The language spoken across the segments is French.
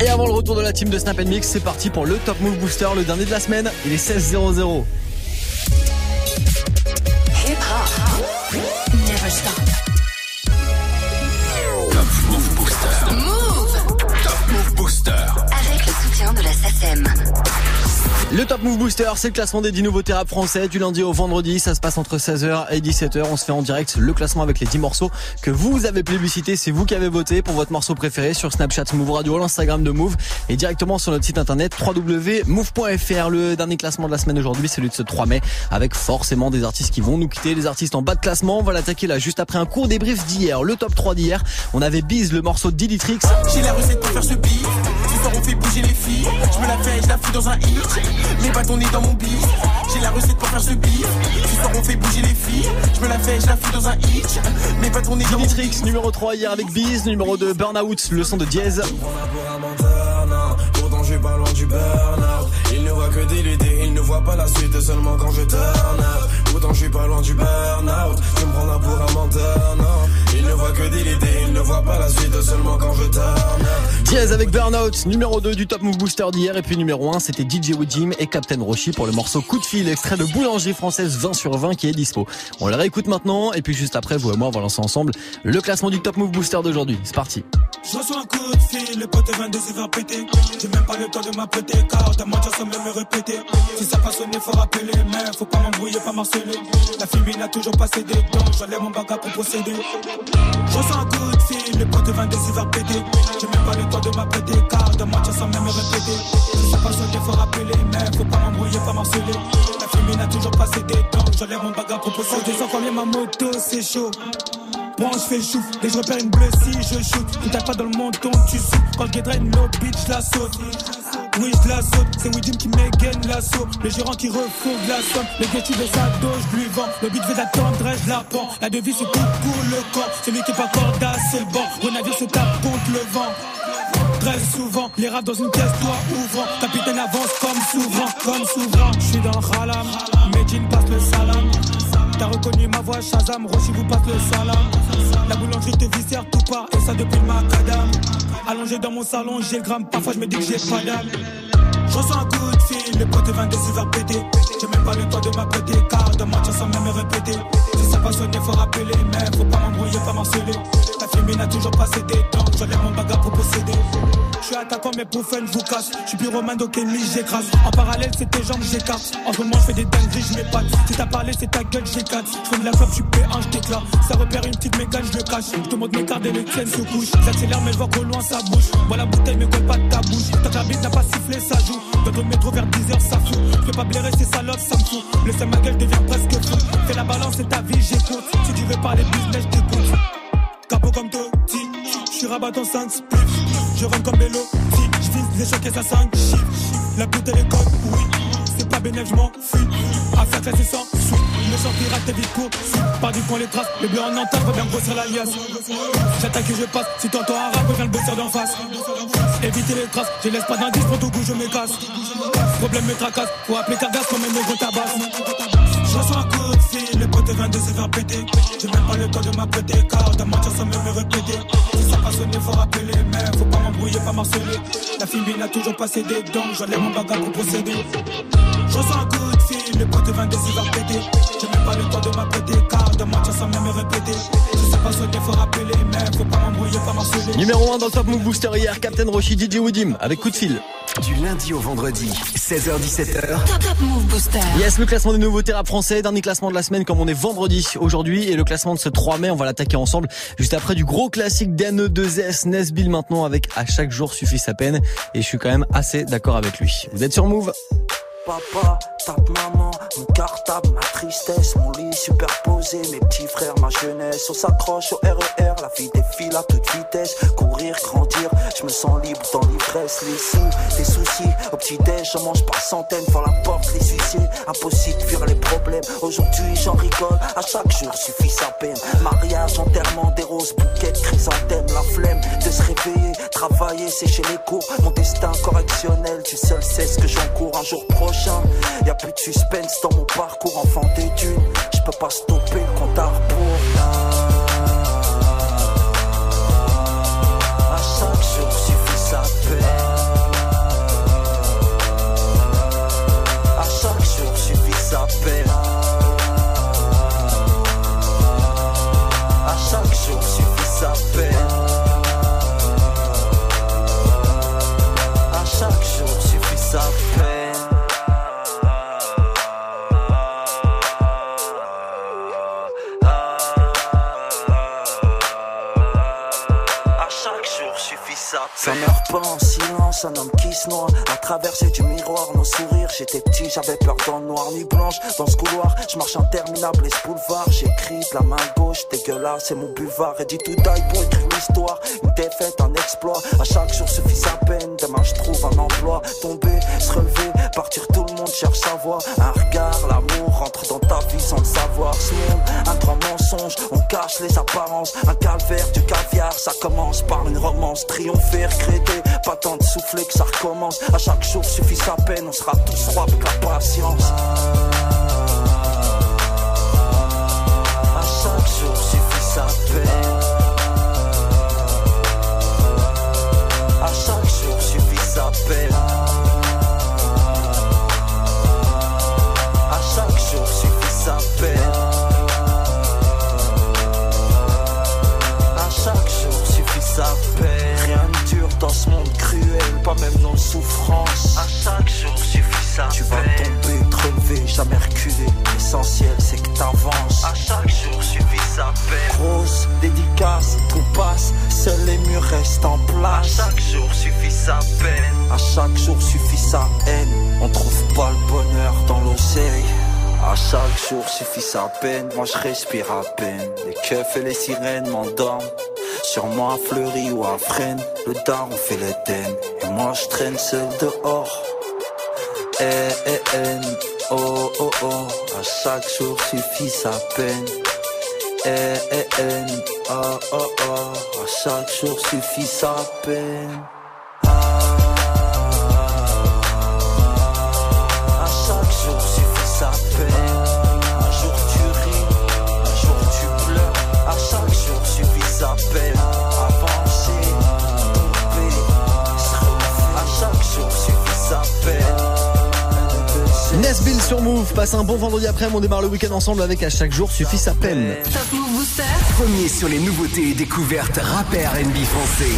Et avant le retour de la team de Snap Mix, c'est parti pour le Top Move Booster, le dernier de la semaine. Il est 16-0-0. Le Top Move Booster, c'est le classement des 10 nouveautés rap français du lundi au vendredi. Ça se passe entre 16h et 17h. On se fait en direct le classement avec les 10 morceaux que vous avez plébiscité. C'est vous qui avez voté pour votre morceau préféré sur Snapchat Move Radio, l'Instagram de Move et directement sur notre site internet www.move.fr. Le dernier classement de la semaine aujourd'hui, celui de ce 3 mai avec forcément des artistes qui vont nous quitter. Les artistes en bas de classement. On va l'attaquer là juste après un court débrief d'hier. Le top 3 d'hier. On avait Biz, le morceau de Dilitrix. J'ai la recette pour faire. Fait bouger les filles. Je me la fais, je la fous dans un hit. Les bâtons nés dans mon bif. J'ai la recette pour faire ce bif. Ce soir on fait bouger les filles. Je me la fais, je la fous dans un hit. Mes bâtons nés dans mon Dilitrix, numéro 3 hier avec Biz. Numéro 2, Burnout, le son de Diez. Pourtant je suis pas loin du burn-out Il ne voit que des idées, il ne voit pas la suite seulement quand je turn up Pourtant je suis pas loin du burn-out Tu me prendras pour un menteur, non Il ne voit que des idées, il ne voit pas la suite seulement quand je turn up Diez avec Burnout, numéro 2 du Top Move Booster d'hier. Et puis numéro 1, c'était DJ Jim et Captain Roshi pour le morceau Coup de fil, extrait de Boulangerie Française 20 sur 20 qui est dispo. On le réécoute maintenant. Et puis juste après, vous et moi, on va lancer ensemble le classement du Top Move Booster d'aujourd'hui. C'est parti. Je reçois un coup de fil, le pote 22 s'est fait péter. J'ai même pas le temps de m'apprêter, car ta mentir sans même me répéter. Si ça passe sonner, faut rappeler, mais faut pas m'embrouiller, pas marceler. La fille n'a toujours pas cédé, donc j'enlève mon bagage pour procéder. Je reçois un coup de fil, le pote 22 s'est fait péter. J'ai même pas le temps de m'apprêter, car ta mentir sans même me répéter. Ça passe sonner, faut rappeler, mais faut pas m'embrouiller, pas marceler. La fille n'a toujours pas cédé, donc j'enlève mon bagage pour procéder. Je descends combien ma moto, c'est chaud. Bon, je fais chouf, et je repère une si je shoot. Tu tapes pas dans le menton, tu souffles. Quand le guédra une low bitch, je la saute. Oui, je la saute, c'est Widim qui m'égaine l'assaut. Le gérant qui refourgue la somme. Le ghetto de sa dos, je lui vends. Le but veut d'attendre, je la prends. La devise se coupe pour le camp. Celui qui est pas corda, c'est le banc. Mon se tape contre le vent. Très souvent, les rats dans une pièce, toi ouvrant. Capitaine avance comme souverain, comme souverain. Je suis dans halam, Medine passe le salam. T'as reconnu ma voix, Shazam, Roshi vous passe le salam. La boulangerie te viscère tout part, et ça depuis le macadam. Allongé dans mon salon, j'ai le gramme, parfois je me dis que j'ai pas d'âme. Je reçois un coup de fil, le pote 22 s'est fait péter. J'ai même pas le temps de m'apprêter, car de mentir sans même me répéter. Sonner, faut rappeler, mais faut pas m'embrouiller, pas marceler. La fille n'a toujours pas cédé, donc j'enlève mon bagage pour posséder. Je suis attaquant, mais pour fun, vous casse. Je suis pyromane, donc ennemi, j'écrase. En parallèle, c'est tes jambes, j'écarte. En ce moment, je fais des dingueries, je m'épate. Si t'as parlé, c'est ta gueule, j'écarte. Je fais de la clope, je suis P1, je t'éclate. Ça repère une petite mégane, je le cache. Je te montre mes cartes et les tiennes se couchent. J'accélère, mais je vois qu'au loin, ça bouge. Vois la bouteille, mais colle pas de ta bouche. Tant que bite n'a pas sifflé, ça joue. Dans le métro vers 10h, ça fout. Je peux pas blairer ces salopes, ça me fout. Le ma gueule devient presque fou. Fais la balance, c'est ta vie, Si tu veux parler business, je t'écoute. Capot comme Totti, je suis rabat en 5 spliff. Je rentre comme vélo, je vise les chocs et ça 5 chiffres. La bouteille est code, oui. C'est pas bénéf, je m'en fuis. Affaire classée sans sous. Le champ pirate, t'es vite court. Pas du coin les traces. Le bleu en entente, bien grossir l'alias. J'attaque et je passe. Si t'entends un rap, reviens le bosser d'en face. Éviter les traces. Je laisse pas d'indice pour tout goût, je me casse. Problème me tracasse. Faut appeler Cargas comme un négro tabasse. Fil, le pote 22 s'est fait péter. J'ai même pas le temps de m'apprêter, car de mentir même me répéter. Si ça passe sonner, faut rappeler, mais faut pas m'embrouiller, pas marceler. La fille n'a toujours pas cédé, donc j'enlève mon bagage pour procéder. Je reçois un coup de fil, le pote 22 s'est fait péter. J'ai même pas le temps de m'apprêter, car de mentir même me répéter. Si ça passe sonner, faut rappeler, mais faut pas m'embrouiller, pas marceler. Numéro 1 dans le Top Move Booster hier, Captain Roshi, DJ Woodim avec coup de fil. Du lundi au vendredi, 16h17h. Top Top Move Booster. Yes, le classement des nouveautés rap français, dernier classement de la semaine comme on est vendredi aujourd'hui et le classement de ce 3 mai, on va l'attaquer ensemble juste après du gros classique d'NE2S, Nesbill maintenant avec à chaque jour suffit sa peine et je suis quand même assez d'accord avec lui. Vous êtes sur Move? Papa, tape maman, mon cartable, ma tristesse, mon lit superposé, mes petits frères, ma jeunesse. On s'accroche au RER, la vie défile à toute vitesse. Courir, grandir, je me sens libre dans l'ivresse. Les sous, les soucis, au petit-déj, j'en mange par centaines. Devant la porte, les huissiers, impossible de fuir les problèmes. Aujourd'hui, j'en rigole, à chaque jour suffit sa peine. Mariage, enterrement, des roses, bouquets, chrysanthèmes, la flemme de se réveiller, travailler, sécher les cours. Mon destin correctionnel, tu seul sais ce que j'encours un jour prochain. Y a plus de suspense dans mon parcours, enfant des dunes. Je pas stopper le compte à rebours. En silence, un homme qui se noie. À traverser du miroir, nos sourires. J'étais petit, j'avais peur dans le noir, nuit blanche. Dans ce couloir, je marche interminable, les boulevards. J'écris de la main gauche, dégueulasse, c'est mon buvard. Et dit tout die pour écrire l'histoire. Une défaite, un exploit. À chaque jour suffit sa peine. Demain, je trouve un emploi. Tomber, se relever, partir, tout le monde cherche sa voie. Un regard, l'amour rentre dans ta vie sans le savoir. Ce monde, un grand mensonge, on cache les apparences. Un calvaire, du caviar, ça commence par une romance. Triompher, regretter, pas tant de souffler que ça recommence. À chaque jour suffit sa peine, on sera tous rois avec la patience. À chaque jour suffit sa peine. À chaque jour suffit sa peine. Pas même nos souffrances. À chaque jour suffit sa Tu vas tomber, te relever, jamais reculer. L'essentiel c'est que t'avances. À chaque jour suffit sa peine. Grosse dédicace, tout passe, seuls les murs restent en place. À chaque jour suffit sa peine. À chaque jour suffit sa haine. On trouve pas le bonheur dans l'oseille. À chaque jour suffit sa peine, moi je respire à peine. Les keufs et les sirènes m'endorment. Sur moi à Fleury ou à Fresnes, le daron fait l'Éden. Moi je traîne seul dehors. Eh eh eh, oh oh oh, à chaque jour suffit sa peine. Eh eh eh, oh oh oh, à chaque jour suffit sa peine. Sur Move, passe un bon vendredi après, on démarre le week-end ensemble avec à chaque jour suffit sa peine. Top Move Booster. Premier sur les nouveautés et découvertes rappeurs NB français.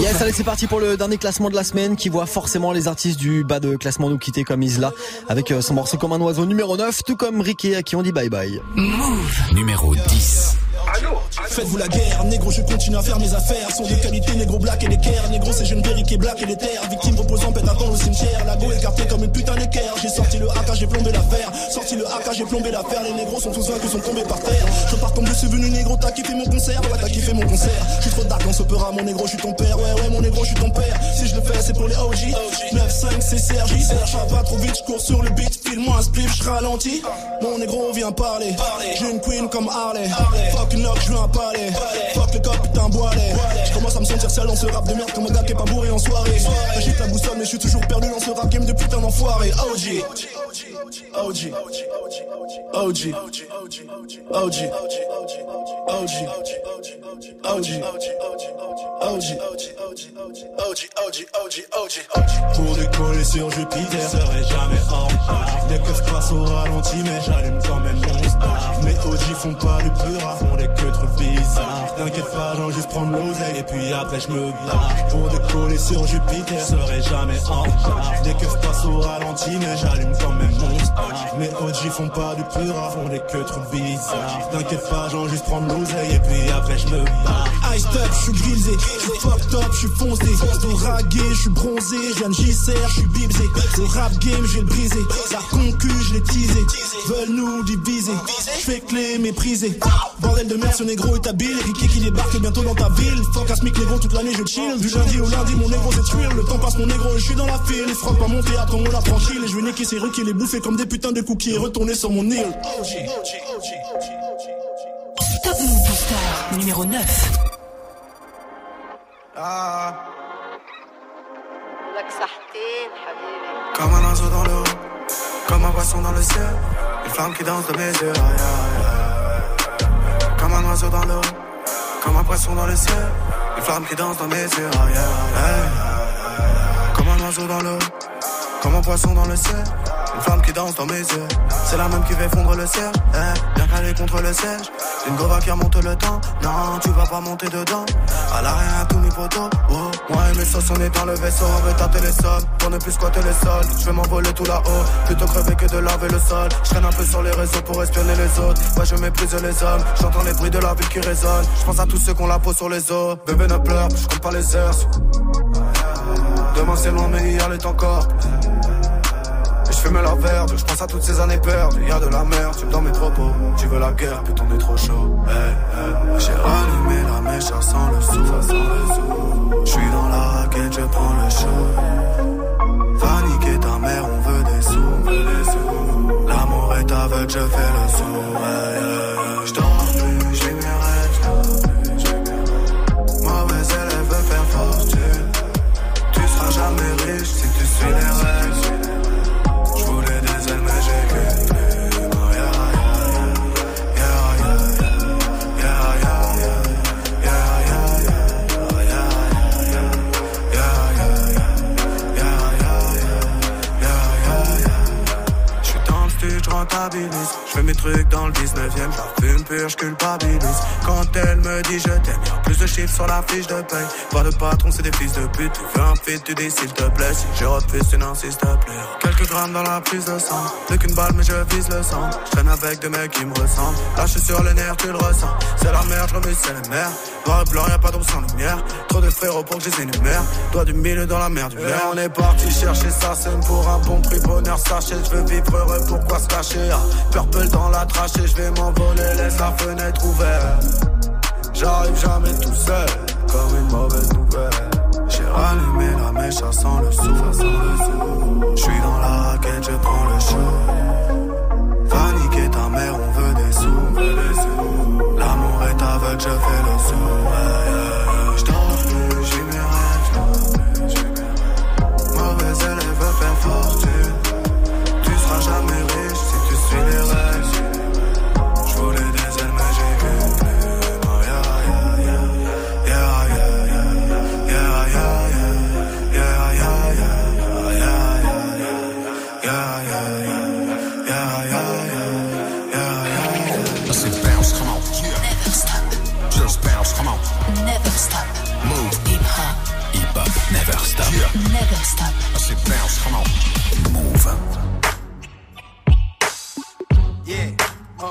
Yes, allez, c'est parti pour le dernier classement de la semaine qui voit forcément les artistes du bas de classement nous quitter comme Isla avec euh, son morceau comme un oiseau numéro 9, tout comme Ricky à qui on dit bye bye. Numéro 10. Faites-vous la guerre, négro, je continue à faire mes affaires. Sont de qualité, négro black et l'équerre. Négro, c'est jeune qui est black et les terres. Victime reposant, pète temps au cimetière. La go écartée comme une putain d'équerre. J'ai sorti le AK, j'ai plombé l'affaire. Sorti le AK, j'ai plombé l'affaire. Les négros sont tous vaincus, sont tombés par terre. Je pars comme je suis venu, négro, t'as kiffé mon concert. Ouais, t'as kiffé mon concert. Je suis trop dark dans ce opéra, mon négro, je suis ton père. Ouais, ouais, mon négro, je suis ton père. Si je le fais, c'est pour les OG. 9-5, c'est Sergi. Serge, pas trop vite, je cours sur le beat. File-moi un spliff, je ralentis. Mon négro vient parler. J'ai une queen comme Harley. Fucking je viens parler. Fuck le Boilet. Je commence à me sentir seul dans ce rap de merde comme un gars qui est pas bourré en soirée. J'agite la boussole, mais je suis toujours perdu dans ce rap game de putain d'enfoiré. OG. OG. OG. OG. OG. OG. OG. OG, OG, OG, OG. Pour décoller sur Jupiter, serait jamais en retard. Les keufs passent au ralenti, mais j'allume quand même. Mes OG font pas du pur, font des queues trop bizarres. T'inquiète pas, j'en juste prendre l'oseille et puis après je me barre. Pour décoller sur Jupiter, serait jamais en retard. Les keufs passent au ralenti, mais j'allume quand même mon star. Mes OG font pas du pur, font des queues trop bizarres. T'inquiète pas, j'en juste prendre l'oseille et puis après je me. Ice up, je suis grisé, je suis fucked up, je suis foncé. De ragué, je suis bronzé, je de JCR, je suis bibsé. Le rap game, je. La concu, je l'ai teasé. Veulent nous diviser. Je fais que les mépriser. Bordel de merde, ce négro est habile. Ricky qui débarque bientôt dans ta ville. Asmic négro, toute l'année je chill. Du lundi au lundi, mon négro c'est. Le temps passe, mon négro, et je suis dans la file. Frocs pas mon théâtre, on l'a franchi. Et je vais niquer ces rues qui les bouffer comme des putains de cookies. Et retourner sur mon île. Top Move Booster. Numéro 9. Comme un oiseau dans l'eau, comme un poisson dans le ciel, une flamme qui danse de mes yeux. aïe, aïe. Comme un oiseau dans l'eau, comme un poisson dans le ciel, une flamme qui danse dans mes yeux. aïe. Comme un oiseau dans l'eau, comme un poisson dans le ciel, Une femme qui danse dans mes yeux, c'est la même qui fait fondre le ciel. Eh, bien calé contre le siège. Une gova qui remonte le temps. Non, tu vas pas monter dedans. À l'arrière, tous mes potos. Oh, moi et mes sauces, on est dans le vaisseau. On veut tâter les sommes pour ne plus squatter les sols. Je vais m'envoler tout là-haut, plutôt crever que de laver le sol. Je traîne un peu sur les réseaux pour espionner les autres. Moi, je méprise les hommes. J'entends les bruits de la ville qui résonnent. Je pense à tous ceux qu'on la peau sur les os. Bébé ne pleure, je compte pas les heures. Demain c'est loin, mais hier est encore. Fume la verte, je pense à toutes ces années perdues. Y'a de la merde, tu dans mes propos. Tu veux la guerre, putain, on est trop chaud. J'ai rallumé la mèche, ça sent le sou, ça sent le sou. Je suis dans la raquette, je prends le show. Va niquer ta mère, on veut des sous, des sous. L'amour est aveugle, je fais le sou. Hey, j'rentabilise. J'fais mes trucs dans le 19ème, j'en fume pur, j'culpabilise. Quand elle me dit je t'aime, plus de chiffres sur la fiche de paye. Pas de patron, c'est des fils de pute. Tu veux un fit, tu dis s'il te plaît. Si je refuse, tu n'insistes plus. Quelques grammes dans la prise de sang. Plus qu'une balle, mais je vise le sang. J'traîne avec des mecs qui me ressemblent. J'suis sur les nerfs, tu le ressens. C'est la merde, j'remue, c'est les mers. Noir et blanc, y'a pas d'ombre sans lumière. Trop de frérots pour que je les énumère. Doigt du milieu dans la mer du verre. on est parti chercher ça, c'est pour un bon prix. Bonheur, sachez, je veux vivre heureux, pourquoi se cacher? Ah, purple dans la trachée, je vais m'envoler, laisse la fenêtre ouverte. J'arrive jamais tout seul, comme une mauvaise nouvelle. J'ai rallumé la mèche, ça sent le sou, ça sent le sou. J'suis dans la raquette, je prends le show. Já a sua.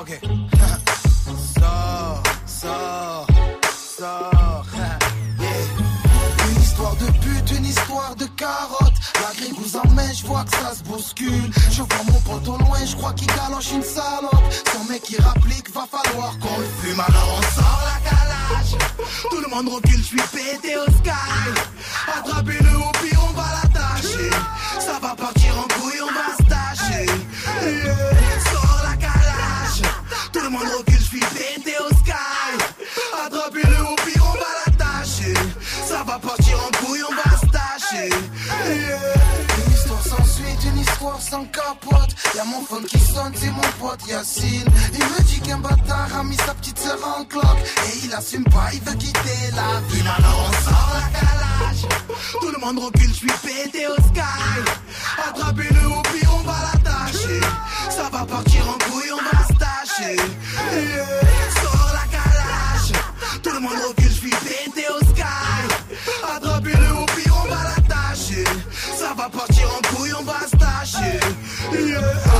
Une histoire de pute, une histoire de carotte. La grille vous emmène, je vois que ça se bouscule. Je vois mon pote au loin, je crois qu'il galoche une salope. Son mec qui rapplique, va falloir qu'on le fume. Alors on sort la calage. Tout le monde recule, je suis pété au sky. Attrapez-le au pire, on va l'attacher. Ça va partir en couille, on va Le monde recule, je suis pété au sky. Attrapez-le au pire, on va l'attacher. Ça va partir en couille, on va se tâcher. Une histoire sans suite, une histoire sans capote. Y'a mon phone qui sonne, c'est mon pote Yacine. Il me dit qu'un bâtard a mis sa petite sœur en cloque. Et il assume pas, il veut quitter la ville. Alors on sort la calage. Tout le monde recule, je suis pété au sky. Attrapez-le au pire, on va l'attacher. Ça va partir en couille, on va se tâcher. Yeah. Sors la calage. Tout le monde recule, je suis pété au sky. Attrapez-le au pire, on va l'attacher. Ça va partir en couille, on va se tâcher. Yeah.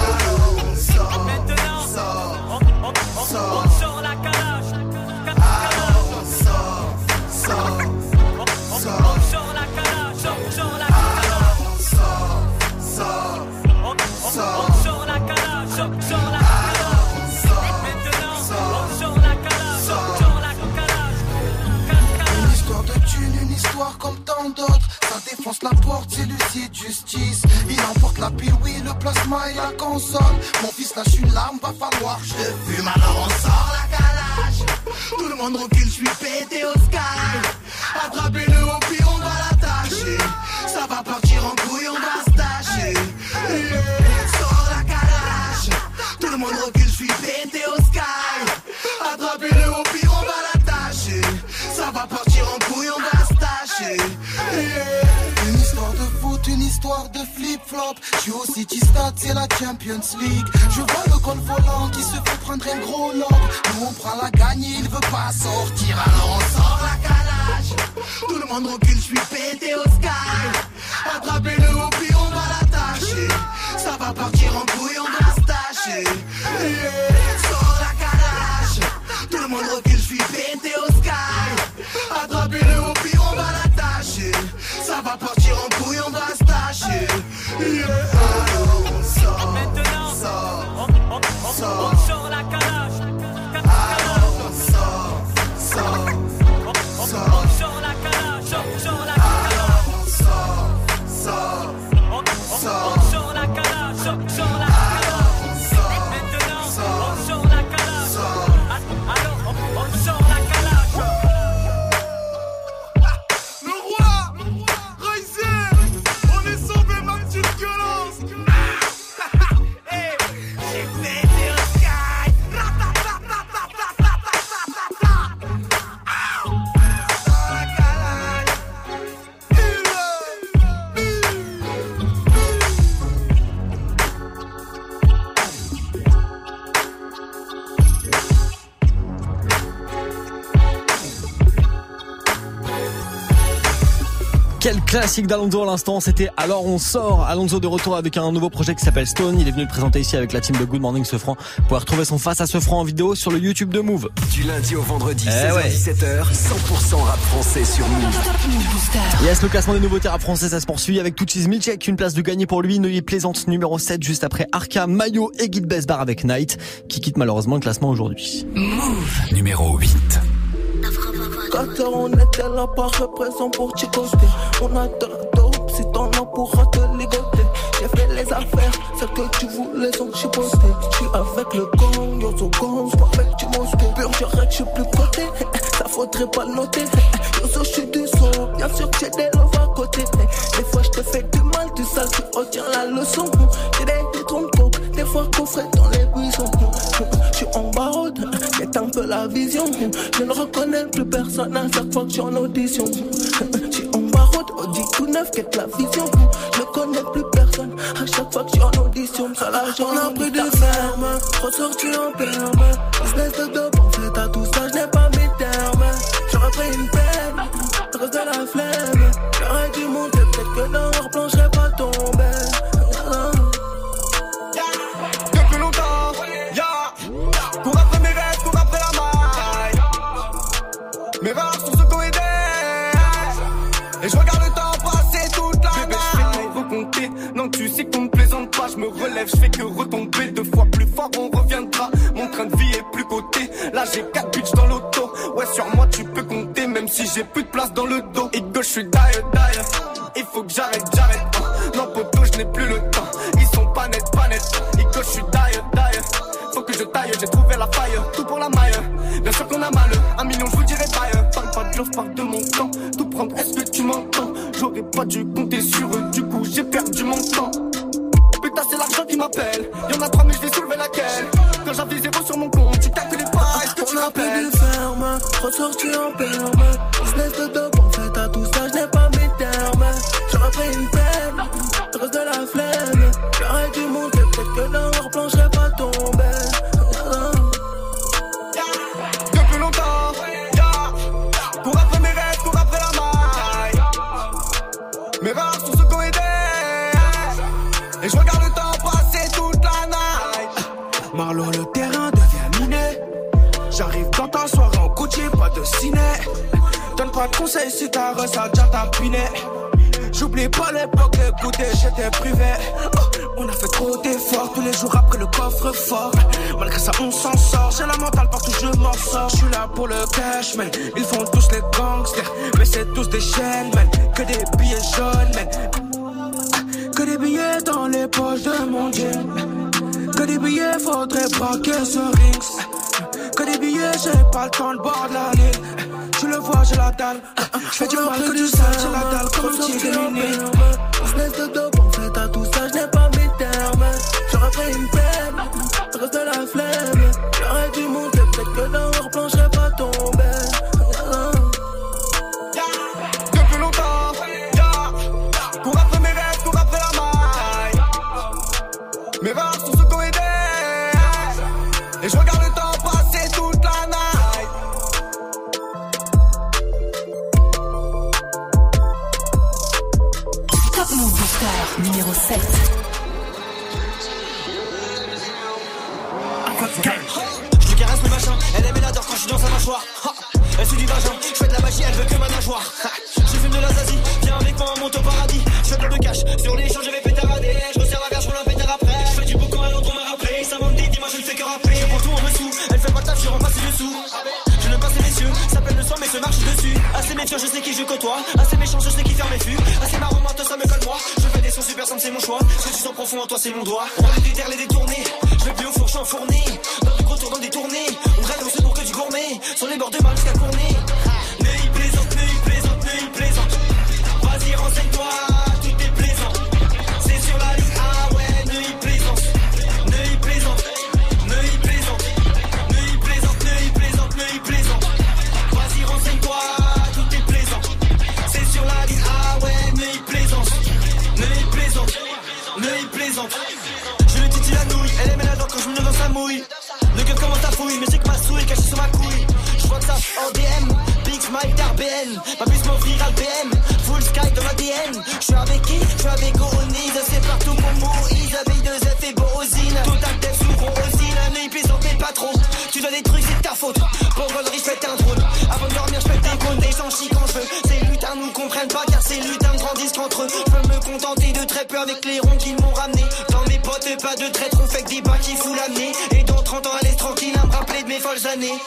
Ça défonce la porte, c'est Lucie de justice. Il emporte la pile, oui, le plasma et la console. Mon fils lâche une larme, va falloir je le fume. Alors on sort la calage. Tout le monde recule, je suis pété au sky. Attrapez-le au pire, on va l'attacher. Ça va partir en couille, on va se tâcher. Sors la calage. Tout le monde recule, je suis pété au sky. Flop. Je au City Stade, c'est la Champions League. Je vois le col volant qui se fait prendre un gros lob. Nous on prend la gagne, il veut pas sortir, alors on sort la calage. Tout le monde recule, je suis pété au sky. Attrapez-le au puis on va l'attacher. Ça va partir en couille, on va se tâcher. Yeah, sors la calage. Tout le monde recule, je suis pété au sky. Attrapez-le au puis on va l'attacher. Ça va partir en couille, on va se tâcher. Yeah, classique d'Alonso à l'instant, c'était Alors on sort. Alonso de retour avec un nouveau projet qui s'appelle Stone. Il est venu le présenter ici avec la team de Good Morning Sofran. Vous pouvez retrouver son face à Sofran en vidéo sur le YouTube de Move. Du lundi au vendredi, Eh 16h-17h, 100% rap français sur Move. Yes, le classement des nouveautés rap français, ça se poursuit avec Tuchis Milchek, une place de gagner pour lui. Neuilly Plaisante numéro 7 juste après Arca, Mayo et Guide Besbar avec Night qui quitte malheureusement le classement aujourd'hui. Numéro 8. 4 heures, on était là par représent pour Chicoté. On a de la dope, si t'en as pourra te ligoter. J'ai fait les affaires, celles que tu voulais sont chipoté. J'suis avec le gang, yo so gang, j'suis avec du mosquée. Pur direct, j'suis plus coté, ça faudrait pas noter. Yo so j'suis du son, bien sûr que j'ai des love à côté. Des fois j'te fais du mal, du sale, tu retiens la leçon. J'ai des, des trompes des fois coffrés dans les buissons. J'suis en barode, c'est un peu la vision. Je ne reconnais plus personne à chaque fois que j'suis en audition. J'suis en barode, Audi tout neuf, quête la vision? Je connais plus personne à chaque fois que j'suis en audition. Ça la j'en ai pris des fermes, ressorti en perme. De dope, en je fais que retomber. Deux fois plus fort, on reviendra. Mon train de vie est plus coté. Là, j'ai quatre bitches dans l'auto. Ouais, sur moi, tu peux compter. Même si j'ai plus de place dans le dos. Et gauche, je suis die, ferme, ressorti en perme. Ça déjà tapiné. J'oublie pas l'époque de goûter, j'étais privé. Oh, on a fait trop d'efforts tous les jours après le coffre fort. Malgré ça, on s'en sort. J'ai la mentale partout, je m'en sors. Je suis là pour le cash, man. Ils font tous les gangsters, mais c'est tous des chaînes, man. Que des billets jaunes, man. Que des billets dans les poches de mon jean. Que des billets, faudrait braquer ce rings. Que des billets, j'ai pas le temps de boire de la. Tu le vois, j'ai la dalle. Je fais du mal que du sale, j'ai la dalle comme un petit mini. Business de dope, en fait à tout ça, je n'ai pas mes termes. J'aurais pris une peine, cause de la flemme. Je sais qui je côtoie. Assez méchant, je sais qui ferme mes fûts. Assez marrant, moi, toi, ça me colle moi. Je fais des sons super simples, c'est mon choix. Ce que tu sens profond en toi, c'est mon doigt. On va les les détourner. Je vais plus au four, je suis. Dans du gros tour, dans des tournées. On rêve, on se pour que du gourmet. Sur les bords de mal jusqu'à Cournay. Suis avec qui? Je suis avec Oronise, c'est partout pour Moïse. Abeille de Z et Borosine. Total Dev sous Borosine, un œil plaisante mais pas trop. Tu dois des trucs, c'est ta faute. Pour Gollery, je un drone. Avant de dormir, je pète des cônes, des gens chient quand je veux. Ces lutins nous comprennent pas car ces lutins grandissent qu'entre eux. Je peux me contenter de très peu avec les ronds qu'ils m'ont ramené. Dans mes potes, pas de traître, on fait que des pas qui fout l'amener. Et dans 30 ans, est tranquille à me rappeler de mes folles années.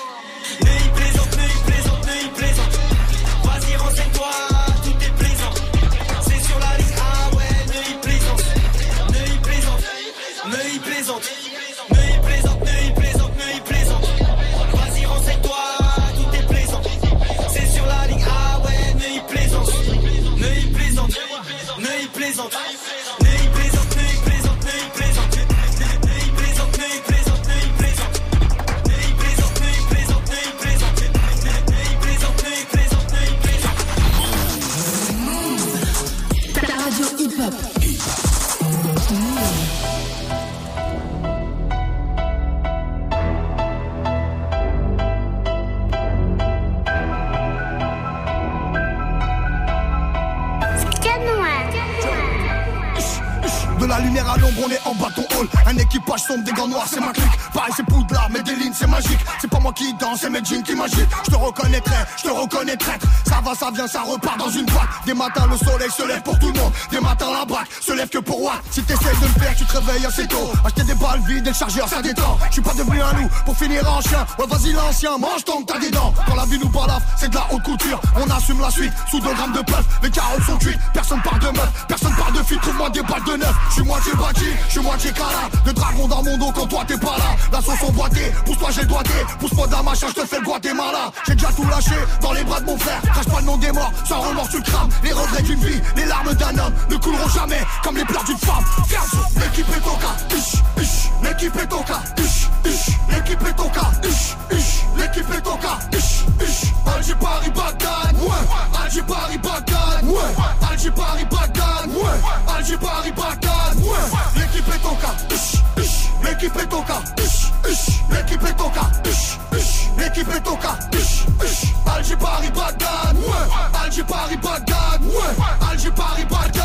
Qui danse, c'est mes jeans qui m'agitent. Je te reconnaîtrai, je te reconnais traître. Ça va, ça vient, ça repart dans une boîte. Des matins, le soleil se lève pour tout le monde. Des matins, la braque que pour moi. Si t'essayes de le faire, tu te réveilles assez tôt. Acheter des balles vides et le chargeur, ça détend. Je suis pas devenu un loup pour finir en chien. Ouais, vas-y, l'ancien, mange tant que t'as des dents. Quand la vie nous balafre, c'est de la haute couture. On assume la suite sous 2 grammes de puff. Les carottes sont cuites, personne parle de meuf, personne parle de fille. Trouve-moi des balles de neuf. Je suis moitié bâti, je suis moitié cala. De dragon dans mon dos quand toi t'es pas là. La sauce emboîtée, pousse-toi, j'ai le doigté. Pousse-moi d'un machin, je te fais le Guatemala. J'ai déjà tout lâché dans les bras de mon frère. Crache pas le nom des morts, sans remords tu le crames. Les regrets d'une vie, les larmes d'un homme ne couleront jamais les pleurs d'une femme. Ferme, l'équipe est au cas. Ish, ish, l'équipe est au cas. Ish, ish, l'équipe est au cas. Ish, ish, l'équipe est au cas. Ish, ish, Alger Paris Bagdad. Ouais, Alger Paris Bagdad. Ouais, Alger Paris Bagdad. Ouais, Alger Paris Bagdad. Ouais, l'équipe est au cas. Ish, ish, l'équipe est au cas. Ish, ish, l'équipe est au cas. Ish, ish, l'équipe est au cas. Ish, ish, Alger Paris Bagdad. Ouais, Alger Paris Bagdad. Ouais, Alger Paris Bagdad.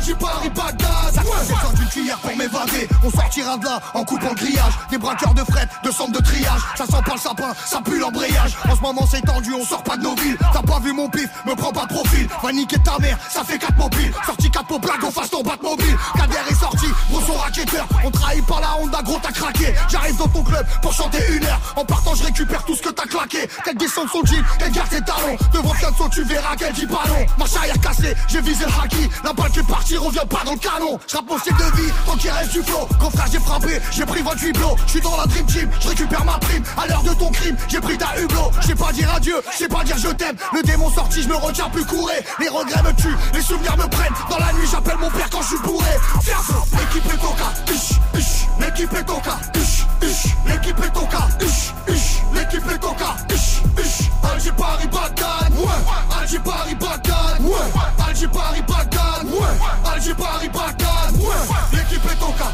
Ouais, Alger Paris Bagdad. Besoin d'une pour m'évader. On sortira de là en coupant le grillage. Des braqueurs de fret, de centre de triage. Ça sent pas le sapin, ça pue l'embrayage. En ce moment c'est tendu, on sort pas de nos villes. T'as pas vu mon pif, me prends pas de profil. Va niquer ta mère, ça fait 4 mobiles. Sorti 4 pour blague, on fasse ton bat mobile. Kader est sorti, gros son racketteur. On trahit par la Honda, gros t'as craqué. J'arrive dans ton club pour chanter une heure. En partant, je récupère tout ce que t'as claqué. Qu'elle descende son jean, qu'elle garde ses talons. Devant Fianso, tu verras qu'elle dit ballon. Ma charrière cassée, j'ai visé le haki. La balle qui est partie revient pas dans le canon. J'rappe mon de vie, tant qu'il reste du flow. Quand frère, j'ai frappé, j'ai pris 28 blows. J'suis dans la dream team, je récupère ma prime. À l'heure de ton crime, j'ai pris ta hublot. J'sais pas dire adieu, j'sais pas dire je t'aime. Le démon sorti, je me retiens plus courir. Les regrets me tuent, les souvenirs me prennent. Dans la nuit, j'appelle mon père quand je suis bourré. Fianso, l'équipe est au cas. Ish, ish, l'équipe est au cas. Ish, ish, l'équipe est au cas. Ish, ish, l'équipe est au cas. Ish, ish, Alger Paris Bagdad. Ouais, Alger Paris Bagdad. Ouais, Alger Paris Bagdad. Ouais, Alger Paris Bagdad. Ouais, l'équipe est au cas.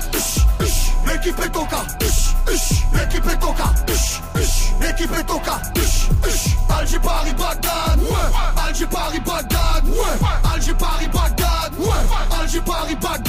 L'équipe est au cas. L'équipe est au cas. L'équipe est au cas. Alger Paris Bagdad. Ouais, Paris Bagdad. Ouais, Alger Paris Bagdad.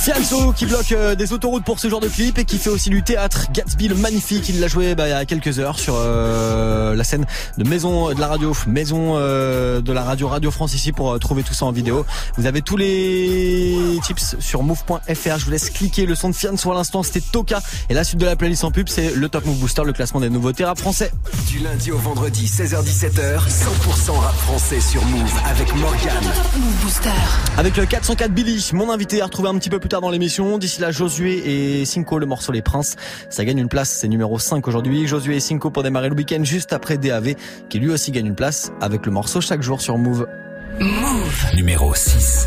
Fianso qui bloque euh, des autoroutes pour ce genre de clip et qui fait aussi du théâtre. Gatsby le magnifique, il l'a joué bah, il y a quelques heures sur euh, la scène de Maison de la Radio, Maison euh, de la Radio Radio France ici pour euh, trouver tout ça en vidéo. Vous avez tous les tips sur move.fr. Je vous laisse cliquer le son de Fianso à l'instant, c'était Toka et la suite de la playlist en pub, c'est le Top Move Booster, le classement des nouveautés rap français. Du lundi au vendredi 16h17h, 100% rap français sur Move avec Morgan. Move Booster. Avec le 404 Billy, mon invité à retrouver un petit peu plus tard dans l'émission. D'ici là, Josué et Cinco, le morceau Les Princes. Ça gagne une place, c'est numéro 5 aujourd'hui. Josué et Cinco pour démarrer le week-end juste après DAV, qui lui aussi gagne une place avec le morceau chaque jour sur Move. Move. Numéro 6.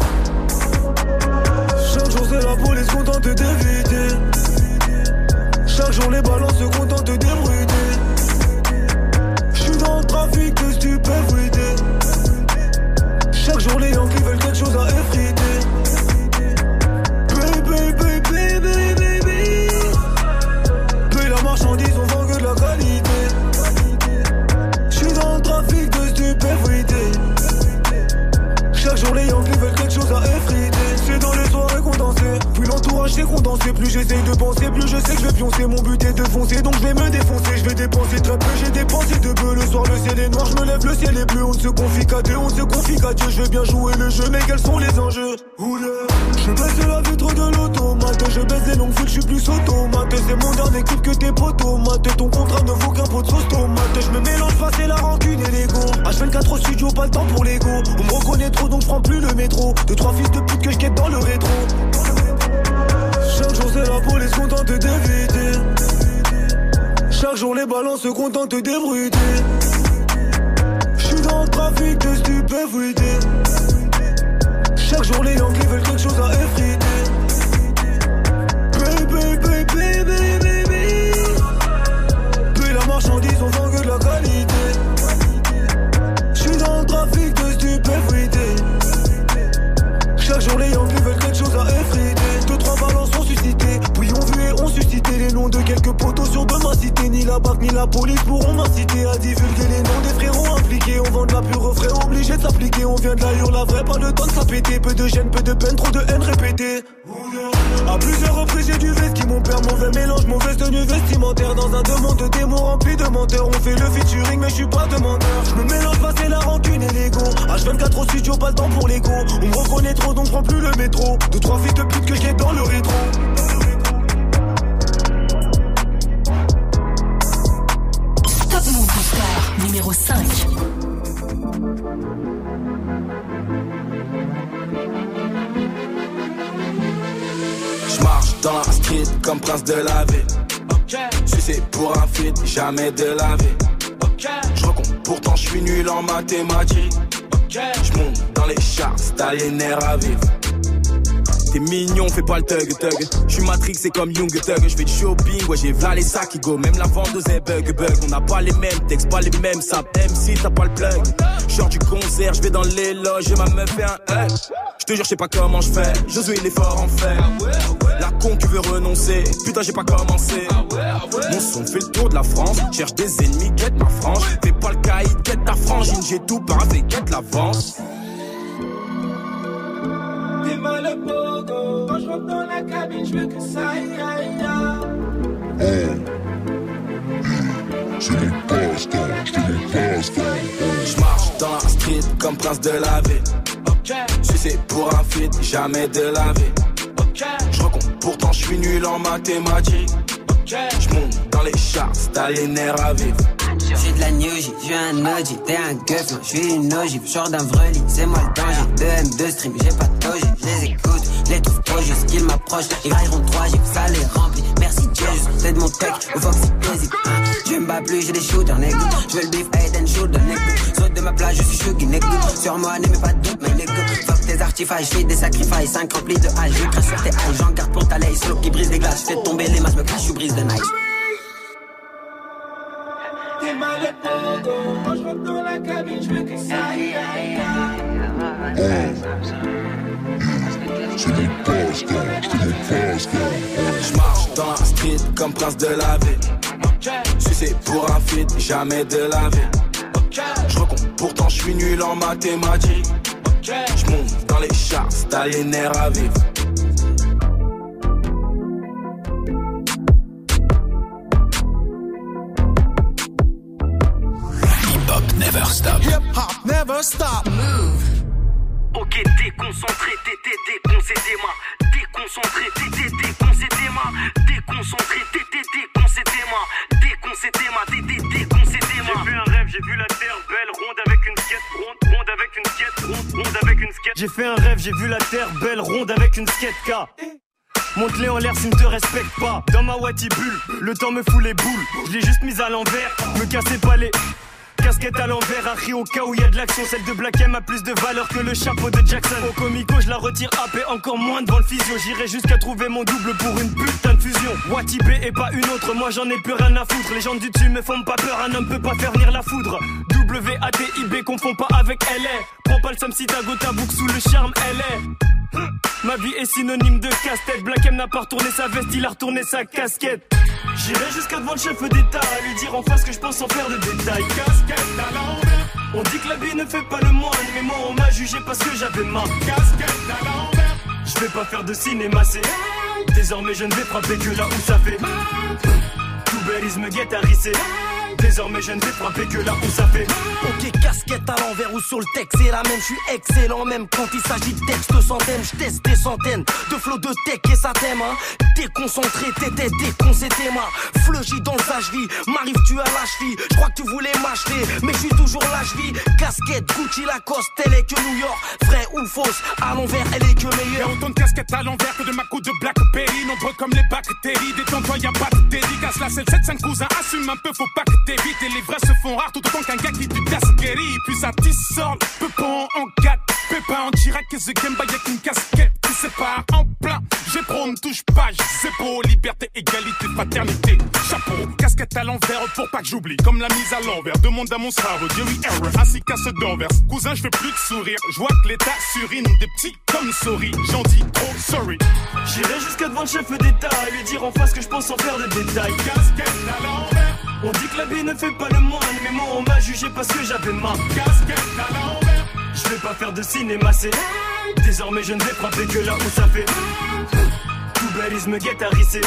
Prince de la ville. Sucé pour un feat, jamais de la vie. J'recompte, pourtant j'suis nul en mathématiques. J'monte dans les chars, stalinaire à vivre. T'es mignon, fais pas le thug thug. J'suis Matrix, c'est comme Young Thug. J'fais du shopping, ouais j'ai v'là les sacs qui go. Même la vendeuse est bug bug. On n'a pas les mêmes textes, pas les mêmes saps. Même si t'as pas le plug. Genre du concert, j'vais dans les loges et ma meuf fait un hug. J'te jure, j'sais pas comment j'fais. Josué il est fort en fer. La con qui veut renoncer. Putain, j'ai pas commencé. Mon son fait le tour de la France. Cherche des ennemis, quête ma frange. Fais pas le caïd, quête ta frangine. J'ai tout paravé, quête l'avance. Mal le pogo Quand je rentre dans la cabine, je veux que ça aille, aille, aille. C'est mon passe-temps, c'est mon passe-temps. J'marche dans la street comme prince de la ville. Sucé pour un feat, jamais de la vie. J'recompte, pourtant j'suis nul en mathématiques. J'monte dans les chars, stalinaire à vivre. J'suis de la New J, j'suis un OG, t'es un gueuf, j'suis une ogive, genre d'un vrai lit, c'est moi le danger. De M2 stream, j'ai pas de doji, j'les écoute, j'les trouve trop juste qu'ils m'approchent, ils railleront trois j'ai ça les remplit. Dieu, c'est de mon tech, au Foxy Easy. Je me bats plus, j'ai des shooters, nègre. J'veux le beef, head and shoulder, nègre. Saute de ma plage, je suis chuggy, nègre. Sur moi, n'aimez pas de doute, mais nègre. Fuck tes artifices, j'fais des sacrifices, 5 remplis de hache, j'écris sur tes haches, j'en garde pour ta laisse, slow qui brise les glaces, j'fais tomber les masses, me cache, je brise de Quand je rentre dans la cabine, je veux que ça comme prince de la ville. Si c'est pour un feat, jamais de la ville. Je pourtant je suis nul en mathématiques. Je monte dans les chars, stalinaire à vivre. never stop. Hip hop never stop. Move. Ok, déconcentré, t'étais déconcé. Déconcentré, t'étais déconcentré, ma. Déconcentré, t'étais déconcentré, ma. Déconcentré, ma. T'étais déconcentré, ma. J'ai vu un rêve, j'ai vu la terre belle, ronde avec une skate, ronde, ronde avec une skate, ronde, ronde avec une skate. J'ai fait un rêve, j'ai vu la terre belle, ronde avec une skate K. Monte-les en l'air s'ils ne te respectent pas. Dans ma Wati bulle, le temps me fout les boules. Je l'ai juste mise à l'envers, me cassez pas les. Casquette à l'envers, Harry au cas où y a de l'action. Celle de Black M a plus de valeur que le chapeau de Jackson. Au comico, je la retire AP encore moins devant le physio. J'irai jusqu'à trouver mon double pour une putain de fusion. Wati B et pas une autre, moi j'en ai plus rien à foutre. Les gens du dessus me font pas peur, un homme peut pas faire venir la foudre. W-A-T-I-B, confond pas avec LA. Prends pas le sam si ta go ta boucle sous le charme, LA. Ma vie est synonyme de casse-tête. Black M n'a pas retourné sa veste, il a retourné sa casquette. J'irai jusqu'à devant le chef d'État à lui dire en face que je pense sans faire de détails. Casquette. On dit que la vie ne fait pas le moine, mais moi on m'a jugé parce que j'avais ma casquette à l'envers. Je vais pas faire de cinéma, c'est désormais je ne vais frapper que là où ça fait. Tout bellisme guette à risser. Désormais je ne vais frapper que là où ça fait. Ok, casquette à l'envers ou sur le texte, c'est la même, je suis excellent même quand il s'agit de textes centaines, je teste des centaines de flots de tech et ça t'aime, hein. Déconcentré, t'étais déconcentré, ma fleugie dans le sage vie, m'arrive tu à la cheville, je crois que tu voulais m'acheter, mais je suis toujours la cheville, casquette, Gucci, Lacoste, elle est que New York, vrai ou fausse, à l'envers, elle est que Y'a meilleure. autant de casquettes à l'envers que de ma coupe de Blackberry. Nombreux comme les bactéries. Détends-toi, y'a pas de dédicace. La selle 7 5 cousins. Assume un peu, faut pas que t'évites. Et les vrais se font rares tout autant qu'un gars qui du Dasqueri. Puis ça tissort, peu en en 4. Pépin en direct, que The Game Boy avec une casquette qui sépare en plein. J'ai pro, me touche pas, c'est beau. Liberté, égalité, fraternité. Chapeau, casquette à l'envers pour pas que j'oublie. Comme la mise à l'envers. Demande à mon cerveau, Dieu oui, error. Ainsi qu'à ce d'envers. Cousin, je fais plus de sourire. Je vois que l'état surine des petits comme souris. J'en dis trop sorry. J'irai jusqu'à devant le chef d'État à lui dire en face que je pense sans faire de détails. Casquette à l'envers. On dit que la vie ne fait pas le moine, mais moi on m'a jugé parce que j'avais ma casquette à l'envers. Je vais pas faire de cinéma, c'est désormais je ne vais frapper que là où ça fait. Tout bellisme guette à risser.